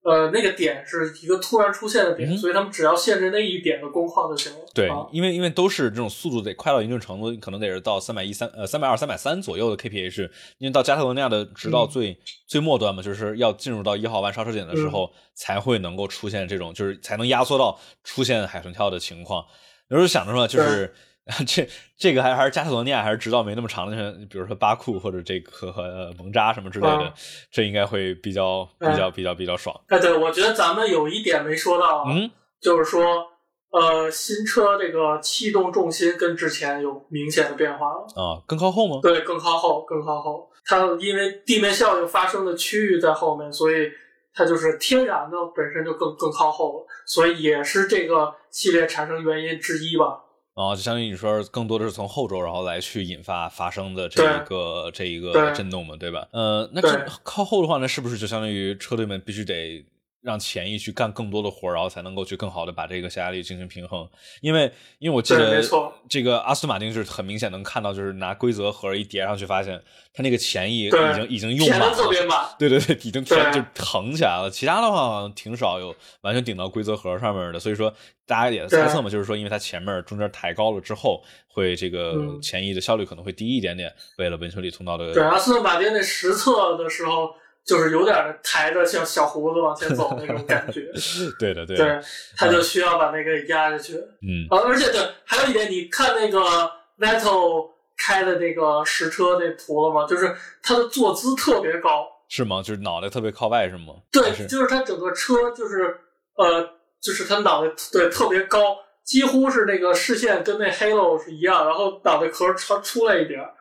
Speaker 2: 呃那个点是一个突然出现的点，
Speaker 1: 嗯
Speaker 2: 所以他们只要限制那一点的工况就行了。
Speaker 1: 对
Speaker 2: 啊，
Speaker 1: 因为因为都是这种速度得快到一定程度，可能得是到三百一三呃三百二三百三左右的 kph，因为到加泰罗尼亚的直道
Speaker 2: 嗯
Speaker 1: 最、最末端嘛，就是要进入到一号弯刹车点的时候，才会能够出现这种，就是才能压缩到出现海豚跳的情况。有时候想着说，就是这这个还还是加泰罗尼亚，还是直道没那么长的，像比如说巴库或者这个、和、蒙扎什么之类的，
Speaker 2: 啊
Speaker 1: 这应该会比较比较比较比较爽。
Speaker 2: 哎，对，我觉得咱们有一点没说到啊，
Speaker 1: 嗯，
Speaker 2: 就是说，呃，新车这个气动重心跟之前有明显的变化了，
Speaker 1: 啊，更靠后吗？
Speaker 2: 对，更靠后，更靠后。它因为地面效应发生的区域在后面，所以它就是天然的本身就更更靠后了，所以也是这个系列产生原因之一吧。
Speaker 1: 啊，就相当于你说，更多的是从后轴然后来去引发发生的这一个这一个震动嘛，对吧？呃，那这靠后的话，那是不是就相当于车队们必须得让前翼去干更多的活儿，然后才能够去更好的把这个下压力进行平衡？因为因为我记得这个阿斯顿马丁就是很明显能看到，就是拿规则盒一叠上去，发现它那个前翼已经已经用
Speaker 2: 填
Speaker 1: 满了。对对对，已经填
Speaker 2: 对
Speaker 1: 就腾起来了。其他的话好像挺少有完全顶到规则盒上面的，所以说大家也猜测嘛，就是说因为它前面中间抬高了之后，会这个
Speaker 2: 嗯
Speaker 1: 前翼的效率可能会低一点点，为了文丘里通道的
Speaker 2: 对，阿斯顿马丁那实测的时候，就是有点儿抬着像小胡子往前走那种感觉。(laughs)
Speaker 1: 对的对
Speaker 2: 对，，他就需要把那个压下去。
Speaker 1: 嗯
Speaker 2: 啊，而且对，还有一点，你看那个 Vettel 开的那个实车那图了吗？就是他的坐姿特别高，
Speaker 1: 是吗？就是脑袋特别靠外是吗？
Speaker 2: 对，
Speaker 1: 是
Speaker 2: 就是他整个车就是呃，就是他脑袋对特别高，几乎是那个视线跟那 Halo 是一样，然后脑袋壳超出来一点儿。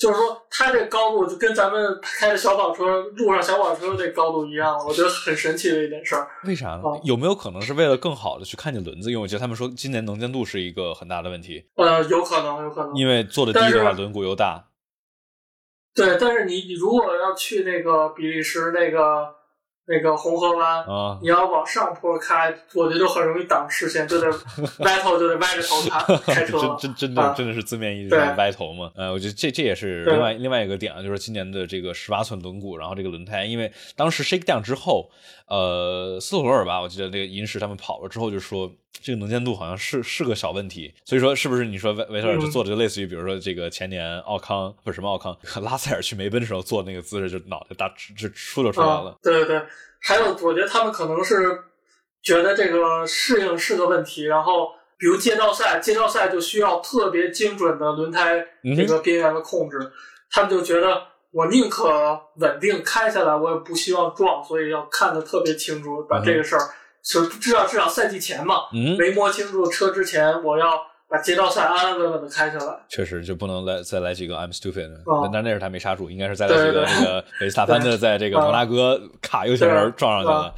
Speaker 2: 就是说，它这高度就跟咱们开的小跑车、路上小跑车这高度一样，我觉得很神奇的一件事儿。
Speaker 1: 为啥呢
Speaker 2: 哦？
Speaker 1: 有没有可能是为了更好的去看见轮子？因为我觉得他们说今年能见度是一个很大的问题，
Speaker 2: 呃，有可能，有可能。
Speaker 1: 因为做的低的话轮毂又大。
Speaker 2: 对，但是你你如果要去那个比利时那个那个红河湾，
Speaker 1: 啊
Speaker 2: 你要往上坡开，我觉得就很容易挡视线，就得歪头就得歪着头看 (laughs) 开车。
Speaker 1: 真真真的
Speaker 2: 啊
Speaker 1: 真的是字面意义
Speaker 2: 对
Speaker 1: 上歪头嘛？呃，我觉得这这也是另外另外一个点啊，就是今年的这个十八寸轮毂，然后这个轮胎，因为当时 shake down 之后，呃，斯托罗尔吧，我记得那个银石他们跑了之后就说这个能见度好像是是个小问题，所以说是不是你说维维特尔就
Speaker 2: 嗯。
Speaker 1: 做的就类似于比如说这个前年奥康不是什么奥康 (laughs) 拉塞尔去梅奔的时候做那个姿势，就脑袋大就出溜出来了
Speaker 2: 啊。，对对。对，还有我觉得他们可能是觉得这个适应是个问题，然后比如街道赛，街道赛就需要特别精准的轮胎这个边缘的控制，他们就觉得我宁可稳定开下来，我也不希望撞，所以要看得特别清楚，把这个事儿是至少至少赛季前嘛，
Speaker 1: 嗯，
Speaker 2: 没摸清楚车之前，我要把街道赛安安稳稳的开下来。
Speaker 1: 确实就不能来再来几个 I'm stupid，
Speaker 2: 哦
Speaker 1: 但但那是他没刹住，应该是再来几个那个 (laughs) 维斯塔潘的在这个摩纳哥卡右前轮撞上去了。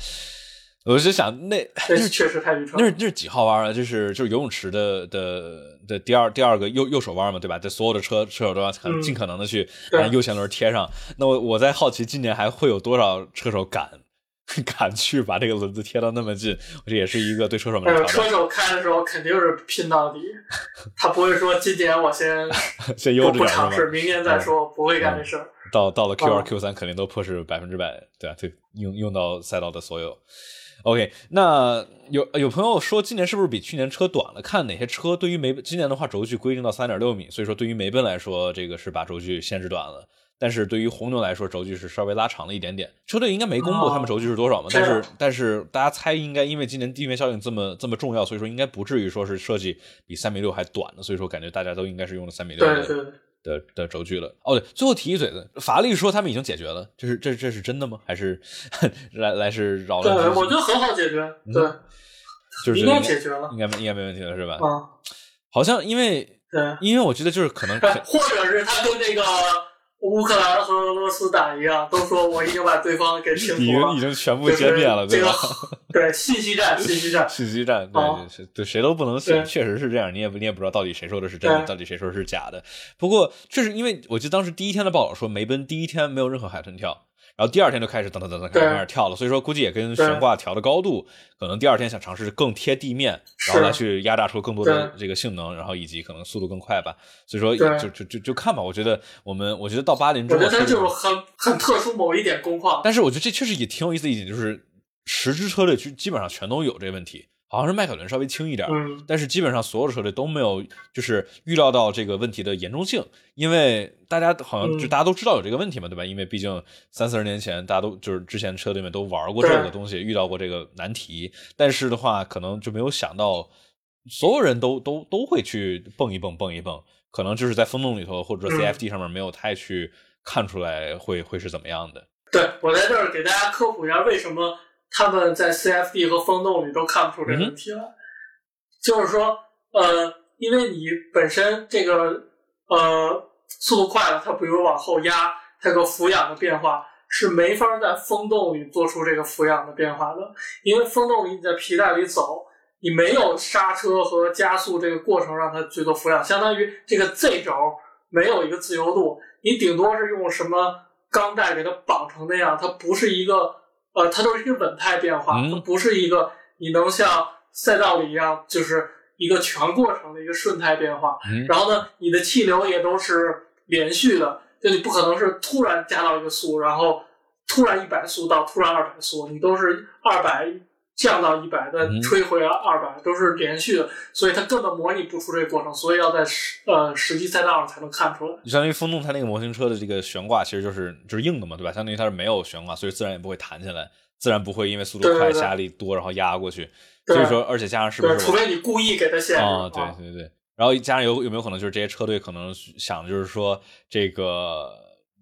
Speaker 1: 我就想那 (laughs)
Speaker 2: 那是确实太愚蠢。
Speaker 1: 那是那是几号弯啊？就是就是游泳池的的的第二第二个右右手弯嘛，对吧？这所有的车车手都要尽可能的去把右前轮贴上。那我我在好奇，今年还会有多少车手敢 (laughs) 敢去把这个轮子贴到那么近？这也是一个对车手们的挑
Speaker 2: 战。车手开的时候肯定是拼到底，他不会说今年我先 (laughs)
Speaker 1: 先悠着点
Speaker 2: 尝试，明年再说，不会干这事儿。
Speaker 1: 到到了 Q 二 Q 三，肯定都迫使百分之百，对吧？对，用用到赛道的所有。OK，那有有朋友说今年是不是比去年车短了？看哪些车对于梅今年的话轴距规定到三点六米，所以说对于梅奔来说，这个是把轴距限制短了。但是对于红牛来说，轴距是稍微拉长了一点点。车队应该没公布他们轴距是多少嘛？但是但是大家猜应该因为今年地面效应这么这么重要，所以说应该不至于说是设计比三米六还短的。所以说感觉大家都应该是用了三米六的。的的轴距了哦，对，最后提一嘴子，法拉利说他们已经解决了，这是这这是真的吗？还是 (laughs) 来来是扰乱？
Speaker 2: 对，我觉得很好解决，对，
Speaker 1: 就是
Speaker 2: 应该解决了，
Speaker 1: 应该应该没问题了，是吧？
Speaker 2: 啊，
Speaker 1: 好像因为
Speaker 2: 对，
Speaker 1: 因为我觉得就是可能，(laughs)
Speaker 2: 或者是他跟那个。乌克兰和俄罗斯打一样，都说我已经把对方给清除
Speaker 1: 了，已经全部歼灭了，
Speaker 2: 对
Speaker 1: 吧？(laughs)
Speaker 2: 对，信息战，信息战，(laughs)
Speaker 1: 信息战，对对对，谁都不能信，确实是这样，你也不你也不知道到底谁说的是真的，到底谁说的是假的。不过确实，因为我记得当时第一天的报道说，梅奔第一天没有任何海豚跳。然后第二天就开始噔噔噔噔开始开始跳了，所以说估计也跟悬挂调的高度，可能第二天想尝试更贴地面，然后来去压榨出更多的这个性能，然后以及可能速度更快吧。所以说就就就就看吧。我觉得我们我觉得到巴林之后，
Speaker 2: 我觉得它就是很很特殊某一点工况。
Speaker 1: 但是我觉得这确实也挺有意思的一点，就是十支车队基基本上全都有这个问题。好像是迈凯伦稍微轻一点，但是基本上所有的车队都没有，就是预料到这个问题的严重性，因为大家好像就大家都知道有这个问题嘛，对吧？因为毕竟三四十年前大家都就是之前车队们都玩过这个东西，遇到过这个难题，但是的话可能就没有想到所有人都都都会去蹦一蹦蹦一蹦，可能就是在风洞里头或者说 CFD 上面没有太去看出来会会是怎么样的。
Speaker 2: 对我在这儿给大家科普一下为什么。他们在 CFD 和风洞里都看不出这个问题来，就是说，呃，因为你本身这个呃速度快了，它比如往后压，它个俯仰的变化是没法在风洞里做出这个俯仰的变化的，因为风洞里你在皮带里走，你没有刹车和加速这个过程让它去做俯仰，相当于这个 Z 轴没有一个自由度，你顶多是用什么钢带给它绑成那样，它不是一个。呃，它都是一个稳态变化，它不是一个你能像赛道里一样，就是一个全过程的一个顺态变化。然后呢，你的气流也都是连续的，就你不可能是突然加到一个速，然后突然一百速到突然二百速，你都是二百降到一百，再吹回来二百，都是连续的，所以它根本模拟不出这个过程，所以要在实呃实际赛道上才能看出来。
Speaker 1: 相当于风洞它那个模型车的这个悬挂其实就是就是硬的嘛，对吧？相当于它是没有悬挂，所以自然也不会弹起来，自然不会因为速度快下力多然后压过去。所以说，而且加上是不是？
Speaker 2: 除非你故意给它限制。
Speaker 1: 啊，对对对。然后加上有有没有可能就是这些车队可能想就是说这个。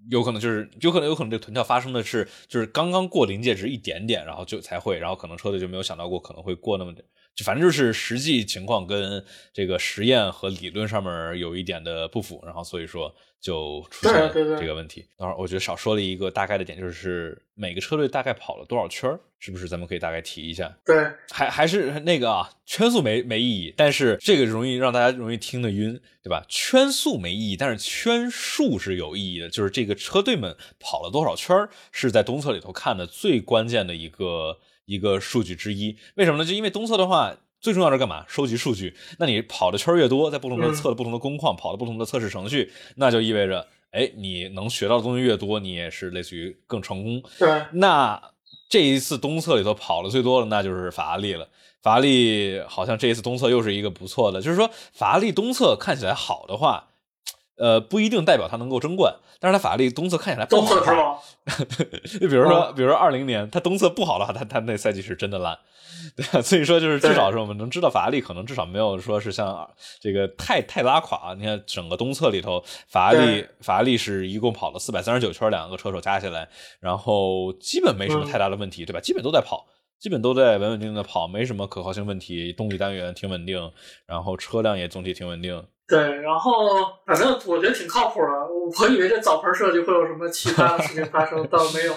Speaker 1: 有可能就是有可能有可能这个臀跳发生的是就是刚刚过临界值一点点，然后就才会，然后可能车队就没有想到过可能会过那么点，就反正就是实际情况跟这个实验和理论上面有一点的不符，然后所以说。就出现这个问题。当然我觉得少说了一个大概的点，就是每个车队大概跑了多少圈是不是咱们可以大概提一下？
Speaker 2: 对，
Speaker 1: 还还是那个啊，圈速没没意义，但是这个容易让大家容易听得晕，对吧？圈速没意义，但是圈数是有意义的，就是这个车队们跑了多少圈是在东侧里头看的最关键的一个一个数据之一。为什么呢？就因为东侧的话。最重要是干嘛？收集数据。那你跑的圈越多，在不同的测的不同的工况，跑的不同的测试程序，那就意味着，哎，你能学到的东西越多，你也是类似于更成功。
Speaker 2: 对。
Speaker 1: 那这一次东侧里头跑的最多的，那就是法拉利了。法拉利好像这一次东侧又是一个不错的，就是说法拉利东侧看起来好的话，呃，不一定代表他能够争冠。但是他法拉利东侧看起来不好。(laughs) 就比如说，比如说二零年他东侧不好的话，他他那赛季是真的烂。(laughs) 对吧，所以说就是至少是我们能知道法拉利可能至少没有说是像这个太太拉垮。你看整个东侧里头，法拉利法拉利是一共跑了四百三十九圈，两个车手加起来，然后基本没什么太大的问题，对吧？基本都在跑，基本都在稳稳定定的跑，没什么可靠性问题，动力单元挺稳定，然后车辆也总体挺稳定。
Speaker 2: 对，然后反正我觉得挺靠谱的。我以为这澡盆设计会有什么奇葩的事情发生，倒没有。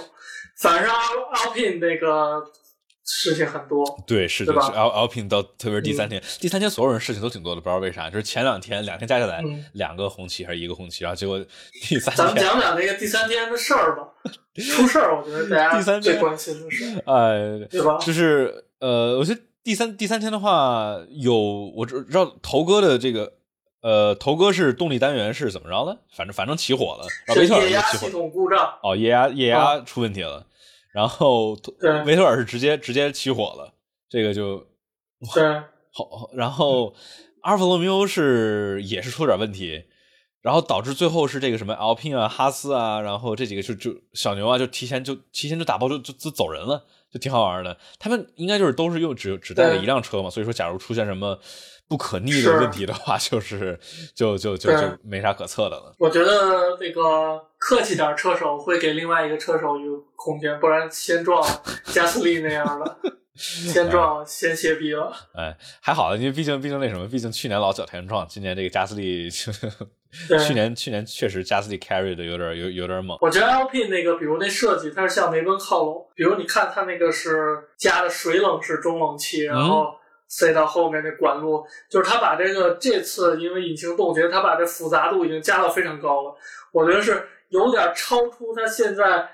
Speaker 2: 反正 Alpine 那个。事情很多。
Speaker 1: 对，是的，是 L L P 到特别是第三天，第三天所有人事情都挺多的，不知道为啥，就是前两天两天加起来、
Speaker 2: 嗯
Speaker 1: 两个红旗还是一个红旗，然后结果第三天
Speaker 2: 咱们，讲讲那个第三天的事儿吧。出事儿，我觉得大家 (laughs) 最关心的是，
Speaker 1: 呃，
Speaker 2: 对吧？
Speaker 1: 就是呃，我觉得第三第三天的话，有我知知道头哥的这个呃，头哥是动力单元是怎么着的？反正反正起火了，然后
Speaker 2: 是
Speaker 1: 维特尔
Speaker 2: 液压系
Speaker 1: 是起火了，
Speaker 2: 统故障，
Speaker 1: 哦，液压液压出问题了，然后
Speaker 2: 对
Speaker 1: 维特尔是直接直接起火了，这个就
Speaker 2: 对 (laughs)
Speaker 1: 好，然后阿尔法罗密欧是也是出了点问题，然后导致最后是这个什么 Alpine 啊、哈斯啊，然后这几个就就小牛啊，就提前就提前就打包就就就走人了，就挺好玩的。他们应该就是都是用只只带了一辆车嘛，所以说假如出现什么不可逆的问题的话，就是就就就就没啥可测的了。
Speaker 2: 我觉得那个客气点儿车手会给另外一个车手一个空间，不然先撞加斯利那样的，(laughs) 先撞先歇逼了。
Speaker 1: 哎，还好，因为毕竟毕竟那什么，毕竟去年老脚田撞，今年这个加斯利，(laughs) 去年去年确实加斯利 carry 的有点有有点猛。
Speaker 2: 我觉得 LP 那个，比如那设计，它是向梅奔靠拢。比如你看它那个是加的水冷式中冷器，然后塞到后面那管路，就是他把这个这次因为引擎冻结，他把这复杂度已经加到非常高了。我觉得是有点超出他现在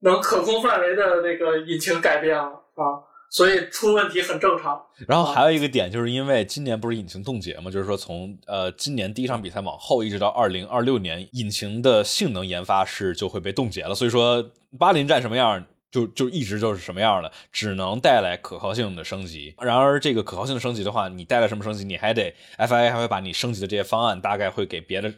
Speaker 2: 能可控范围的那个引擎改变了啊，所以出问题很正常。
Speaker 1: 然后还有一个点，就是因为今年不是引擎冻结嘛，就是说从呃今年第一场比赛往后，一直到二零二六年，引擎的性能研发是就会被冻结了。所以说巴林站什么样，就就一直就是什么样的，只能带来可靠性的升级。然而这个可靠性升级的话，你带来什么升级，你还得 FIA 还会把你升级的这些方案，大概会给别的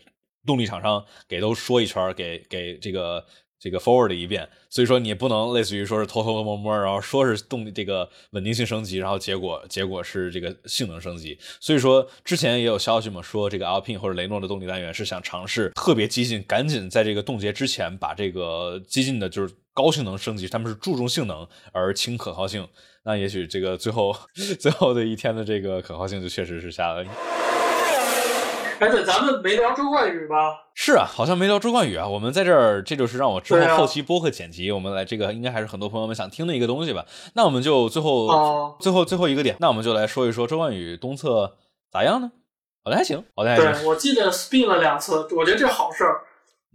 Speaker 1: 动力厂商给都说一圈，给给这个。这个 forward 一遍，所以说你不能类似于说是偷偷摸摸，然后说是动力这个稳定性升级，然后结果结果是这个性能升级。所以说之前也有消息嘛，说这个 Alpine 或者雷诺的动力单元是想尝试特别激进，赶紧在这个冻结之前把这个激进的就是高性能升级，他们是注重性能而轻可靠性。那也许这个最后 (laughs) 最后的一天的这个可靠性就确实是下来了。
Speaker 2: 哎，对，咱们没聊周冠宇吧？
Speaker 1: 是啊，好像没聊周冠宇啊。我们在这儿，这就是让我之后后期播客剪辑，我们来这个应该还是很多朋友们想听的一个东西吧。那我们就最后、
Speaker 2: 哦
Speaker 1: 最后最后一个点，那我们就来说一说周冠宇东侧咋样呢？好的还行，好的还行。
Speaker 2: 对，我记得 spin 了两次，我觉得这是好事儿。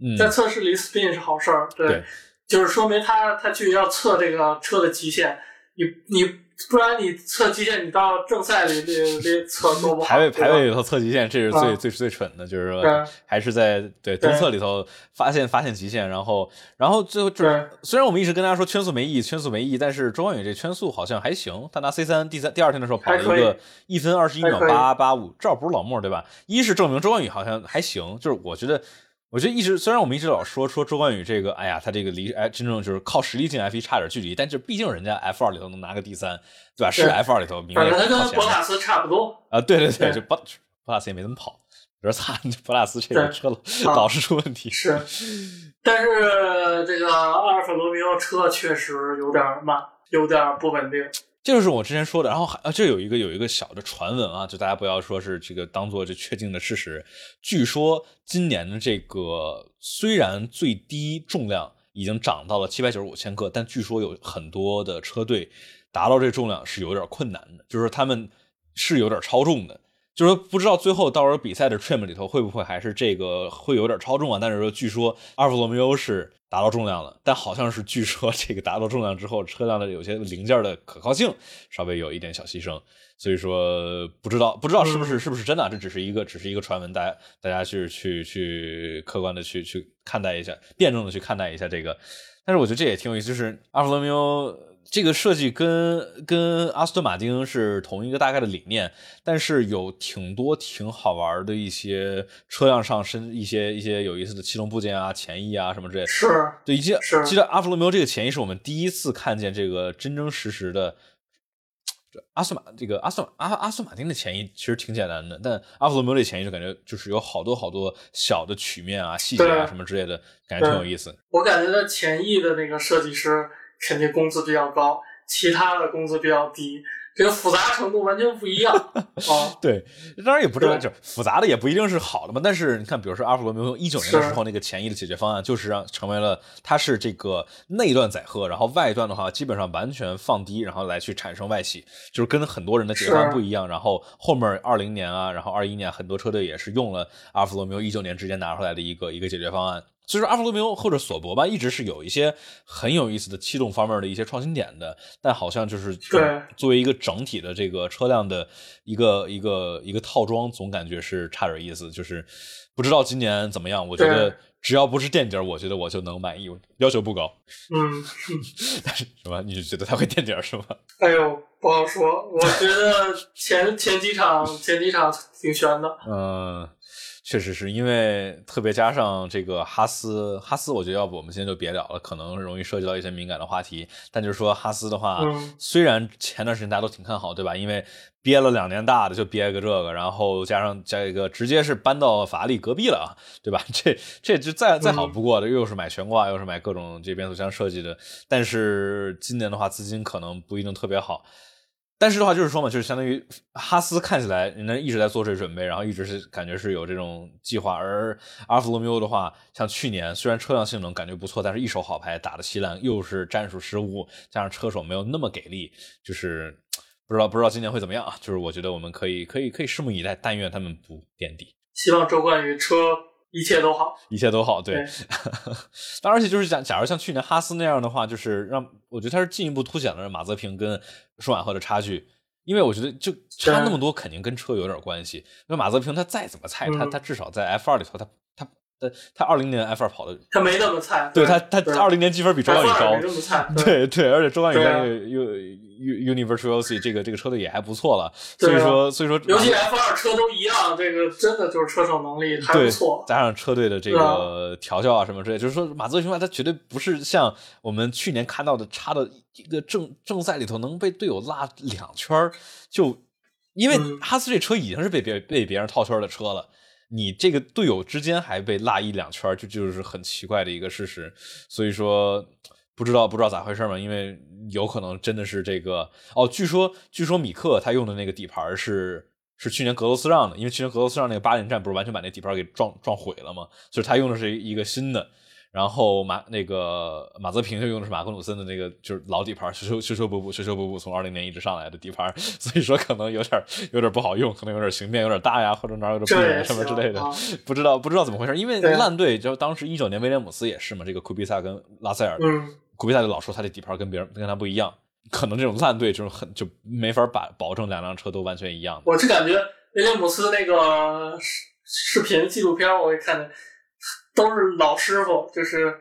Speaker 1: 嗯，
Speaker 2: 在测试里 spin 是好事儿，对，
Speaker 1: 对
Speaker 2: 就是说明他他去要测这个车的极限，你你不然你测极限，你到正赛里里里测多不好，
Speaker 1: 排位排位里头测极限，这是最、
Speaker 2: 啊
Speaker 1: 最最蠢的，就是说
Speaker 2: 对
Speaker 1: 还是在对
Speaker 2: 对
Speaker 1: 东侧里头发现发现极限，然后然后最后就是虽然我们一直跟大家说圈速没意义，圈速没意义，但是周冠宇这圈速好像还行，他拿 C 三第三第二天的时候跑了一个一分二十一秒八八五，这不是老莫对吧？一是证明周冠宇好像还行，就是我觉得。我觉得一直虽然我们一直老说说周冠宇这个，哎呀，他这个离哎真正就是靠实力进 F 一差点距离，但是毕竟人家 F 二里头能拿个第三，对吧？是 F 二里头名
Speaker 2: 反正他跟。博塔斯差不多，
Speaker 1: 啊，对对对，
Speaker 2: 对
Speaker 1: 就博博塔斯也没怎么跑，有点惨，博塔斯这个车
Speaker 2: 啊
Speaker 1: 老是出问题。
Speaker 2: 是，但是这个阿尔法罗密欧车确实有点慢，有点不稳定。
Speaker 1: 这就是我之前说的，然后还啊，这有一个有一个小的传闻啊，就大家不要说是这个当做这确定的事实。据说今年的这个虽然最低重量已经涨到了七百九十五千克，但据说有很多的车队达到这重量是有点困难的，就是他们是有点超重的。就是说，不知道最后到时候比赛的 trim 里头会不会还是这个会有点超重啊？但是说，据说阿尔法罗密欧是达到重量了，但好像是据说这个达到重量之后，车辆的有些零件的可靠性稍微有一点小牺牲，所以说不知道不知道是不是是不是真的啊，这只是一个只是一个传闻，大家大家去去去客观的去去看待一下，辩证的去看待一下这个。但是我觉得这也挺有意思，就是阿尔法罗密欧这个设计跟跟阿斯顿马丁是同一个大概的理念，但是有挺多挺好玩的一些车辆上身一些一些有意思的气动部件啊、前翼啊什么之类的。
Speaker 2: 是，
Speaker 1: 对，以及
Speaker 2: 是
Speaker 1: 记得阿弗罗密欧这个前翼是我们第一次看见这个真真实实的。这阿斯马这个阿斯马阿阿斯马丁的前翼其实挺简单的，但阿弗罗密欧这前翼就感觉就是有好多好多小的曲面啊、细节啊什么之类的，感觉挺有意思。
Speaker 2: 我感觉它前翼的那个设计师肯定工资比较高，其他的工资比较低。这个复杂程度完全不一样 (laughs) 啊。(laughs)
Speaker 1: 对，当然也不是
Speaker 2: 对
Speaker 1: 就复杂的也不一定是好的嘛。但是你看，比如说阿弗罗缪一九年的时候那个前翼的解决方案，就是让成为了它是这个内段载荷，然后外段的话基本上完全放低，然后来去产生外企，就是跟很多人的解决方案不一样。然后后面二零年啊，然后二一年很多车队也是用了阿弗罗缪一九年之间拿出来的一个一个解决方案。所以说，阿弗罗缪或者索博吧，一直是有一些很有意思的气动方面的一些创新点的，但好像就是
Speaker 2: 对
Speaker 1: 作为一个整体的这个车辆的一个一个一个套装，总感觉是差点意思。就是不知道今年怎么样，我觉得只要不是垫底儿，我觉得我就能满意，要求不高。
Speaker 2: 嗯，(laughs)
Speaker 1: 但是什么？你就觉得它会垫底儿是吗？(laughs)
Speaker 2: 哎呦，不好说。我觉得前前几场前几场挺悬的。
Speaker 1: 嗯，确实是因为特别加上这个哈斯，哈斯，我觉得要不我们今天就别聊了，可能容易涉及到一些敏感的话题。但就是说哈斯的话，
Speaker 2: 嗯
Speaker 1: 虽然前段时间大家都挺看好，对吧？因为憋了两年大的，就憋个这个，然后加上加一个直接是搬到法拉利隔壁了啊，对吧？(laughs) 这这就再再好不过的，又是买悬挂，又是买各种这变速箱设计的。但是今年的话，资金可能不一定特别好。但是的话，就是说嘛，就是相当于哈斯看起来人家一直在做这准备，然后一直是感觉是有这种计划。而阿尔法罗密欧的话，像去年虽然车辆性能感觉不错，但是一手好牌打的稀烂，又是战术失误，加上车手没有那么给力，就是不知道不知道今年会怎么样啊？就是我觉得我们可以可以可以拭目以待，但愿他们不垫底。
Speaker 2: 希望周冠宇车一切都好。
Speaker 1: 一切都好，对
Speaker 2: 对。(laughs)
Speaker 1: 当然，而且就是假，假如像去年哈斯那样的话，就是让我觉得他是进一步凸显了马泽平跟舒马赫的差距。因为我觉得就差那么多，肯定跟车有点关系。因为马泽平他再怎么菜，他
Speaker 2: 嗯
Speaker 1: 他至少在 F 二里头，他他他他二零年 F 二跑的，
Speaker 2: 他没那么菜，
Speaker 1: 对他他
Speaker 2: 对
Speaker 1: 二零年积分比周冠宇高
Speaker 2: 没，那么菜，
Speaker 1: 对对，而且周冠宇在 U U Universal 这个这个车队也还不错了，
Speaker 2: 啊
Speaker 1: 所以说所以说
Speaker 2: 尤其 F 二车都一样，这个真的就是车手能力还不错。
Speaker 1: 加上车队的这个调教啊什么之类，就是说马泽平他绝对不是像我们去年看到的差的一个正正赛里头能被队友拉两圈儿，就因为
Speaker 2: 嗯
Speaker 1: 哈斯这车已经是被别被别人套圈的车了。你这个队友之间还被落一两圈，就就是很奇怪的一个事实。所以说，不知道不知道咋回事嘛，因为有可能真的是这个哦。据说据说米克他用的那个底盘是是去年格罗斯让的，因为去年格罗斯让那个八连战不是完全把那底盘给撞撞毁了嘛，所以他用的是一个新的。然后马那个马泽平就用的是马格努森的那个就是老底盘，修修修修补补修修补补，从二零年一直上来的底盘，(laughs) 所以说可能有点有点不好用，可能有点形变有点大呀，或者哪有点不稳什么之类的
Speaker 2: 啊，
Speaker 1: 不知道不知道怎么回事，因为烂队就当时一九年威廉姆斯也是嘛，这个库比萨跟拉塞尔，
Speaker 2: 嗯，
Speaker 1: 库比萨就老说他的底盘跟别人跟他不一样，可能这种烂队就是很就没法把保证两辆车都完全一样。
Speaker 2: 我是感觉威廉姆斯那个视视频纪录片，我也看见，都是老师傅，就是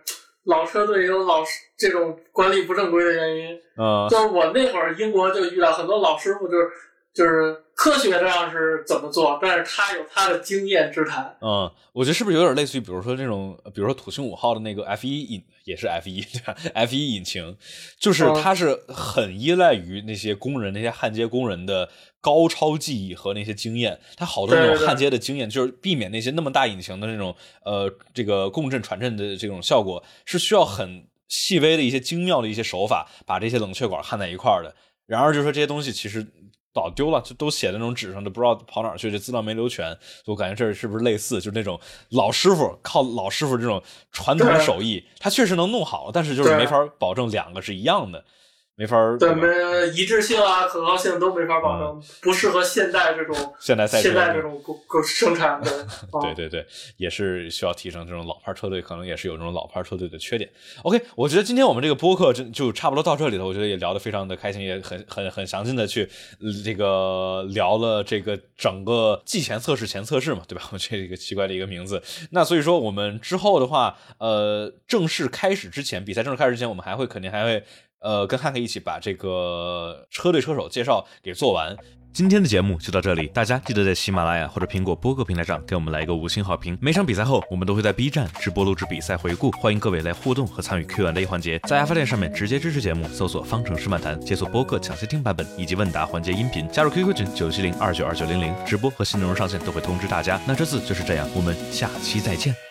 Speaker 2: 老车队有老师这种管理不正规的原因。
Speaker 1: 嗯
Speaker 2: 就是我那会儿英国就遇到很多老师傅，就是就是科学上是怎么做，但是他有他的经验之谈。
Speaker 1: 嗯，我觉得是不是有点类似于，比如说这种，比如说土星五号的那个 F 一引也是 F 一对吧？(laughs) F 一引擎，就是
Speaker 2: 嗯
Speaker 1: 它是很依赖于那些工人、那些焊接工人的高超技艺和那些经验。它好多那种焊接的经验，就是避免那些那么大引擎的那种呃这个共振传振的这种效果，是需要很细微的一些精妙的一些手法，把这些冷却管焊在一块儿的。然而，就是说这些东西其实早丢了，就都写在那种纸上，都不知道跑哪儿去，这资料没留全。我感觉这是不是类似，就是那种老师傅靠老师傅这种传统手艺，他确实能弄好，但是就是没法保证两个是一样的，没法
Speaker 2: 对，
Speaker 1: 吧
Speaker 2: 没一致性啊、可靠性都没法保证，不适合现代这种 (laughs)
Speaker 1: 现代赛车
Speaker 2: 现代这种工工生产的。(laughs) 啊
Speaker 1: 对对对，也是需要提升。这种老牌车队可能也是有这种老牌车队的缺点。OK，我觉得今天我们这个播客真就差不多到这里头，我觉得也聊得非常的开心，也很很很详尽的去呃这个聊了这个整个季前测试前测试嘛，对吧？(laughs) 我这一个奇怪的一个名字。那所以说我们之后的话，呃，正式开始之前，比赛正式开始之前，我们还会肯定还会。呃，跟汉克一起把这个车队车手介绍给做完。今天的节目就到这里，大家记得在喜马拉雅或者苹果播客平台上给我们来一个五星好评。每场比赛后，我们都会在 B 站直播录制比赛回顾，欢迎各位来互动和参与 Q&A 环节。在 F 店上面直接支持节目，搜索“方程式漫谈”，解锁播客抢先听版本以及问答环节音频，加入 QQ 群九七零二九二九零零，直播和新内容上线都会通知大家。那这次就是这样，我们下期再见。